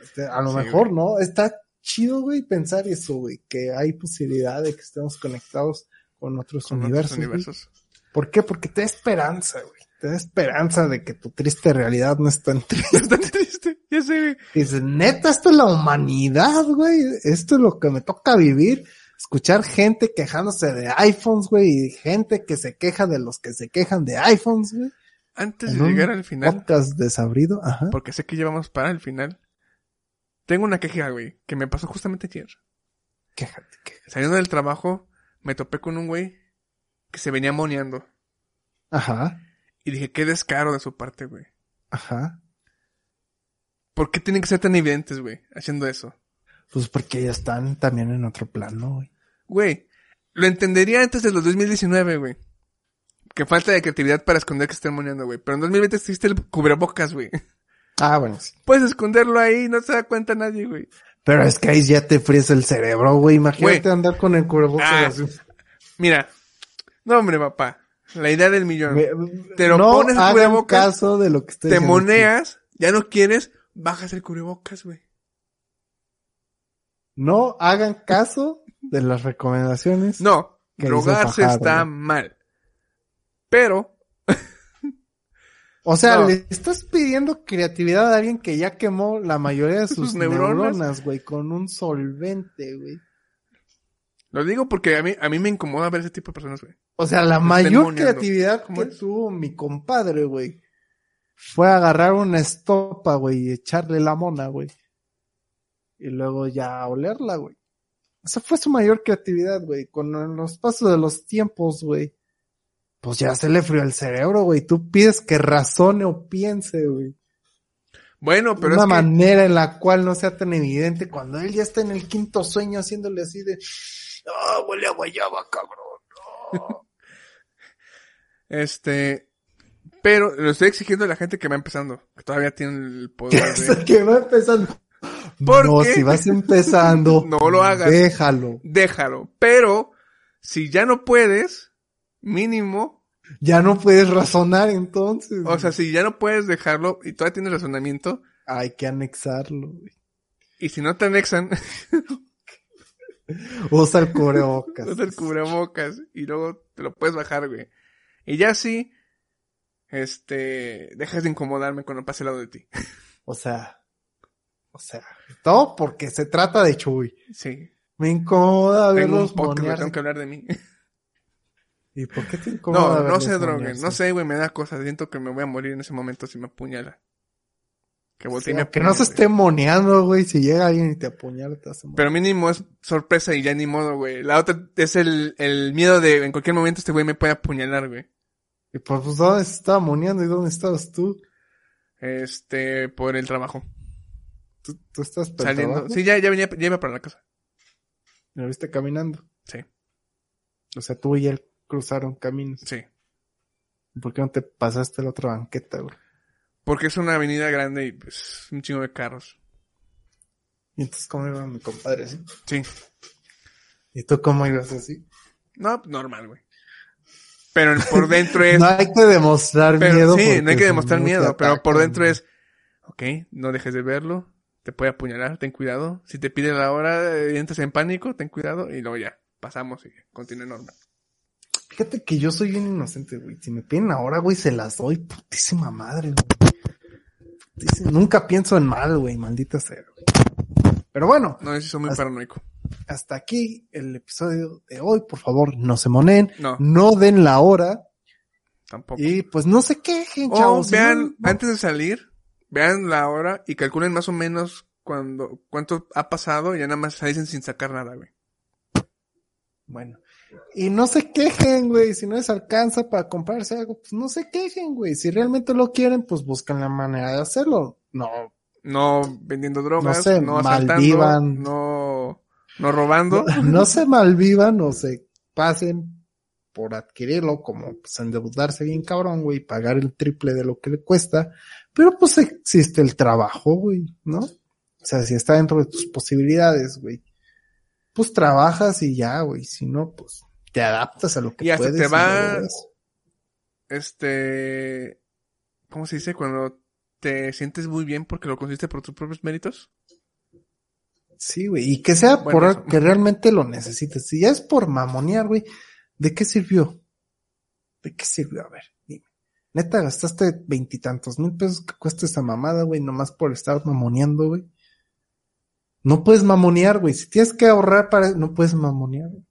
Este, a lo Sí, mejor, ¿no? Está chido, güey, pensar eso, güey, que hay posibilidad de que estemos conectados con otros Con otros universos. güey. universos. ¿Por qué? Porque te da esperanza, güey. Te da esperanza de que tu triste realidad no es tan *laughs* triste. Está triste. Ya sé, güey. Dices, neta, esto es la humanidad, güey. Esto es lo que me toca vivir. Escuchar gente quejándose de iPhones, güey, y gente que se queja de los que se quejan de iPhones, güey. Antes En de llegar al final, Podcast desabrido, ajá. porque sé que llevamos para el final, tengo una queja, güey, que me pasó justamente ayer. Quéjate, quéjate. Saliendo del trabajo, me topé con un güey que se venía moneando. Ajá, Y dije, qué descaro de su parte, güey. ajá. ¿Por qué tienen que ser tan evidentes, güey, haciendo eso? Pues porque ya están también en otro plano, güey. Güey, lo entendería antes de los 2019, güey. Que falta de creatividad para esconder que estén moneando, güey. Pero en 2020 existe el cubrebocas, güey. Ah, bueno, sí. Puedes esconderlo ahí, no se da cuenta nadie, güey. Pero es que ahí ya te fríes el cerebro, güey. Imagínate Güey. andar con el cubrebocas Ah. así. Mira, no hombre, papá. La idea del millón. Me- Te lo no pones el cubrebocas, caso de lo que estoy Te diciendo moneas, ya no quieres, bajas el cubrebocas, güey. No hagan caso de las recomendaciones. No, drogarse Fajardo. está mal. Pero, O sea, No. le estás pidiendo creatividad a alguien que ya quemó la mayoría de *laughs* sus, Sus neuronas. neuronas, güey, con un solvente, güey. Lo digo porque a mí, a mí me incomoda ver ese tipo de personas, güey. O sea, la mayor creatividad ¿Cómo que es? tuvo mi compadre, güey, fue agarrar una estopa, güey, y echarle la mona, güey. Y luego ya olerla, güey. Esa fue su mayor creatividad, güey, con los pasos de los tiempos, güey. pues ya se le frió el cerebro, güey. Tú pides que razone o piense, güey. Bueno, pero Una es que, manera en la cual no sea tan evidente cuando él ya está en el quinto sueño haciéndole así de, ah, huele a guayaba, cabrón. no". *laughs* este, pero lo estoy exigiendo a la gente que va empezando, que todavía tiene el poder de... que va empezando. ¿Por no, qué? si vas empezando, *laughs* No lo hagas. Déjalo. Déjalo, pero si ya no puedes, mínimo, Ya no puedes razonar entonces. o sea, si ya no puedes dejarlo y todavía tienes razonamiento, hay que anexarlo, güey. y si no te anexan, *laughs* Usa el *laughs* cubrebocas. usa el cubrebocas y luego te lo puedes bajar, güey. Y ya sí, este, dejas de incomodarme cuando pase al lado de ti. O sea, o sea, todo porque se trata de Chuy. Sí. Me incomoda Tengo un verlos podcast, monearse. tengo que hablar de mí. ¿Y por qué te *laughs* incomoda No, no verlos se droguen, no sé, güey, me da cosa, siento que me voy a morir en ese momento si me apuñala. Que y me que no se esté moneando, güey. Si llega alguien y te apuñala, te hace Pero mínimo es sorpresa y ya ni modo, güey. La otra es el, el miedo de en cualquier momento este güey me puede apuñalar, güey. Y pues, pues, ¿dónde se estaba moneando y dónde estabas tú? Este, por el trabajo. ¿Tú, tú estás Saliendo. trabajo? Sí, ya, ya venía, ya iba para la casa. ¿Me viste caminando? Sí, O sea, tú y él cruzaron caminos. sí. ¿Por qué no te pasaste la otra banqueta, güey? Porque es una avenida grande y pues un chingo de carros. Y entonces, ¿cómo iba mi compadre así? Sí. ¿Y tú cómo ibas así? No, normal, güey. Pero por dentro es... *laughs* No hay que demostrar pero, miedo. sí, no hay que demostrar miedo, pero por dentro es... Ok, no dejes de verlo. Te puede apuñalar, ten cuidado. Si te pide la hora, eh, entras en pánico, ten cuidado. Y luego ya, pasamos y continúa normal. Fíjate que yo soy bien inocente, güey. Si me piden ahora, güey, se las doy. Putísima madre, güey. Nunca pienso en mal, güey. Maldita sea, güey. Pero bueno, No, sí soy muy Hasta- paranoico. hasta aquí el episodio de hoy. Por favor, no se monen. No, No den la hora. tampoco. Y pues no se quejen, O chavos. vean, No, antes de salir, vean la hora y calculen más o menos cuando, cuánto ha pasado y ya nada más se dicen sin sacar nada, güey. Bueno. Y no se quejen, güey. Si no les alcanza para comprarse algo, pues no se quejen, güey. Si realmente lo quieren, pues buscan la manera de hacerlo. No, No vendiendo drogas, No sé, no malvivan. no, no robando. *laughs* no se malvivan o se pasen por adquirirlo, como pues endeudarse bien cabrón, güey, pagar el triple de lo que le cuesta. Pero pues existe el trabajo, güey, ¿no? O sea, si está dentro de tus posibilidades, güey. Pues trabajas y ya, güey. Si no, pues te adaptas a lo que Y hasta puedes. te y va-. Este, ¿cómo se dice? Cuando te sientes muy bien porque lo conseguiste por tus propios méritos. Sí, güey. Y que sea Bueno, por eso. que realmente lo necesites. Si ya es por mamonear, güey, ¿de qué sirvió? ¿De qué sirvió? A ver, dime. Neta, gastaste veintitantos mil pesos que cuesta esa mamada, güey, nomás por estar mamoneando, güey. No puedes mamonear, güey. Si tienes que ahorrar para, no puedes mamonear. güey.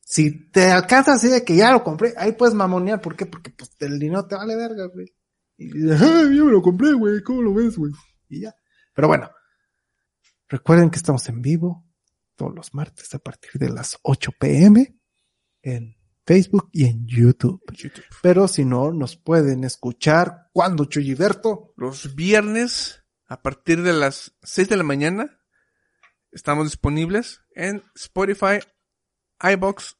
Si te alcanza así de que ya lo compré, ahí puedes mamonear. ¿Por qué? Porque pues el dinero te vale verga, güey. Y, "Ah, yo me lo compré, güey. ¿Cómo lo ves, güey? Y ya. Pero bueno. Recuerden que estamos en vivo todos los martes a partir de las 8 pm en Facebook y en YouTube. YouTube. Pero si no, nos pueden escuchar cuando Chuyberto. Los viernes, a partir de las 6 de la mañana, estamos disponibles en Spotify, iBox,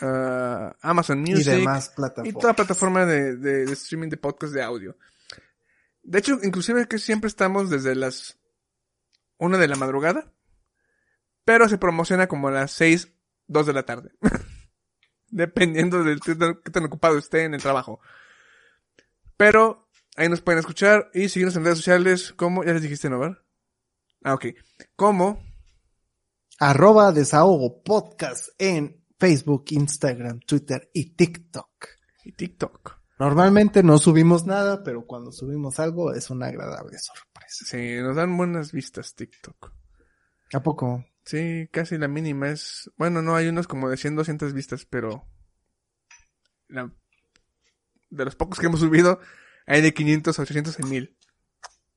ah, Amazon y Music demás y plataformas. toda plataforma de, de- de streaming de podcast de audio. De hecho, inclusive que siempre estamos desde las 1 de la madrugada, pero se promociona como a las 6, 2 de la tarde. *laughs* Dependiendo de qué tan, qué tan ocupado esté en el trabajo. Pero ahí nos pueden escuchar y seguirnos en redes sociales como, ya les dijiste, ¿no? ¿verdad? Ah, ok. Como, Arroba desahogo podcast en Facebook, Instagram, Twitter y TikTok. y TikTok. Normalmente no subimos nada, pero cuando subimos algo es una agradable sorpresa. Sí, nos dan buenas vistas TikTok. ¿A poco? Sí, casi la mínima es... Bueno, no, hay unos como de 100, 200 vistas, pero... la- De los pocos que hemos subido, hay de 500 a 800 en 1000.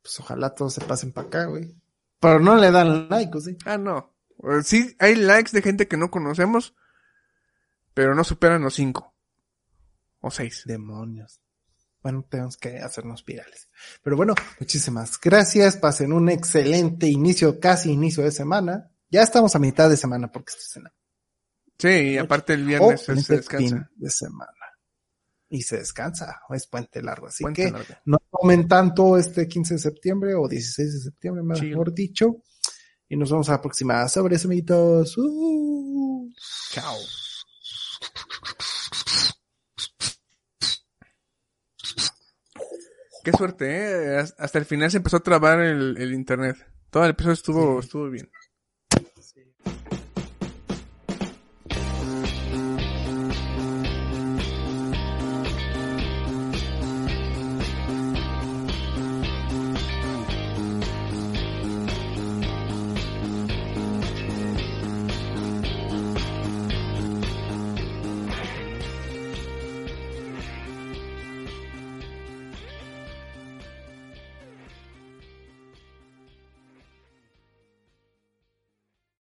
Pues ojalá todos se pasen para acá, güey. Pero no le dan like, ¿o sí? Ah, no. Sí, hay likes de gente que no conocemos, pero no superan los 5. O seis. Demonios. Bueno, tenemos que hacernos virales. Pero bueno, muchísimas gracias. Pasen un excelente inicio, casi inicio de semana. Ya estamos a mitad de semana porque esto es cena. Sí, y aparte el viernes se, se descansa. de semana. Y se descansa, es puente largo. Así Puente que largo. no tomen tanto este 15 de septiembre o 16 de septiembre, mejor dicho. Y nos vemos a la próxima. Sobre eso, amiguitos. Uh. Chao. Qué suerte, ¿eh? Hasta el final se empezó a trabar el, el internet. Todo el episodio estuvo, estuvo bien.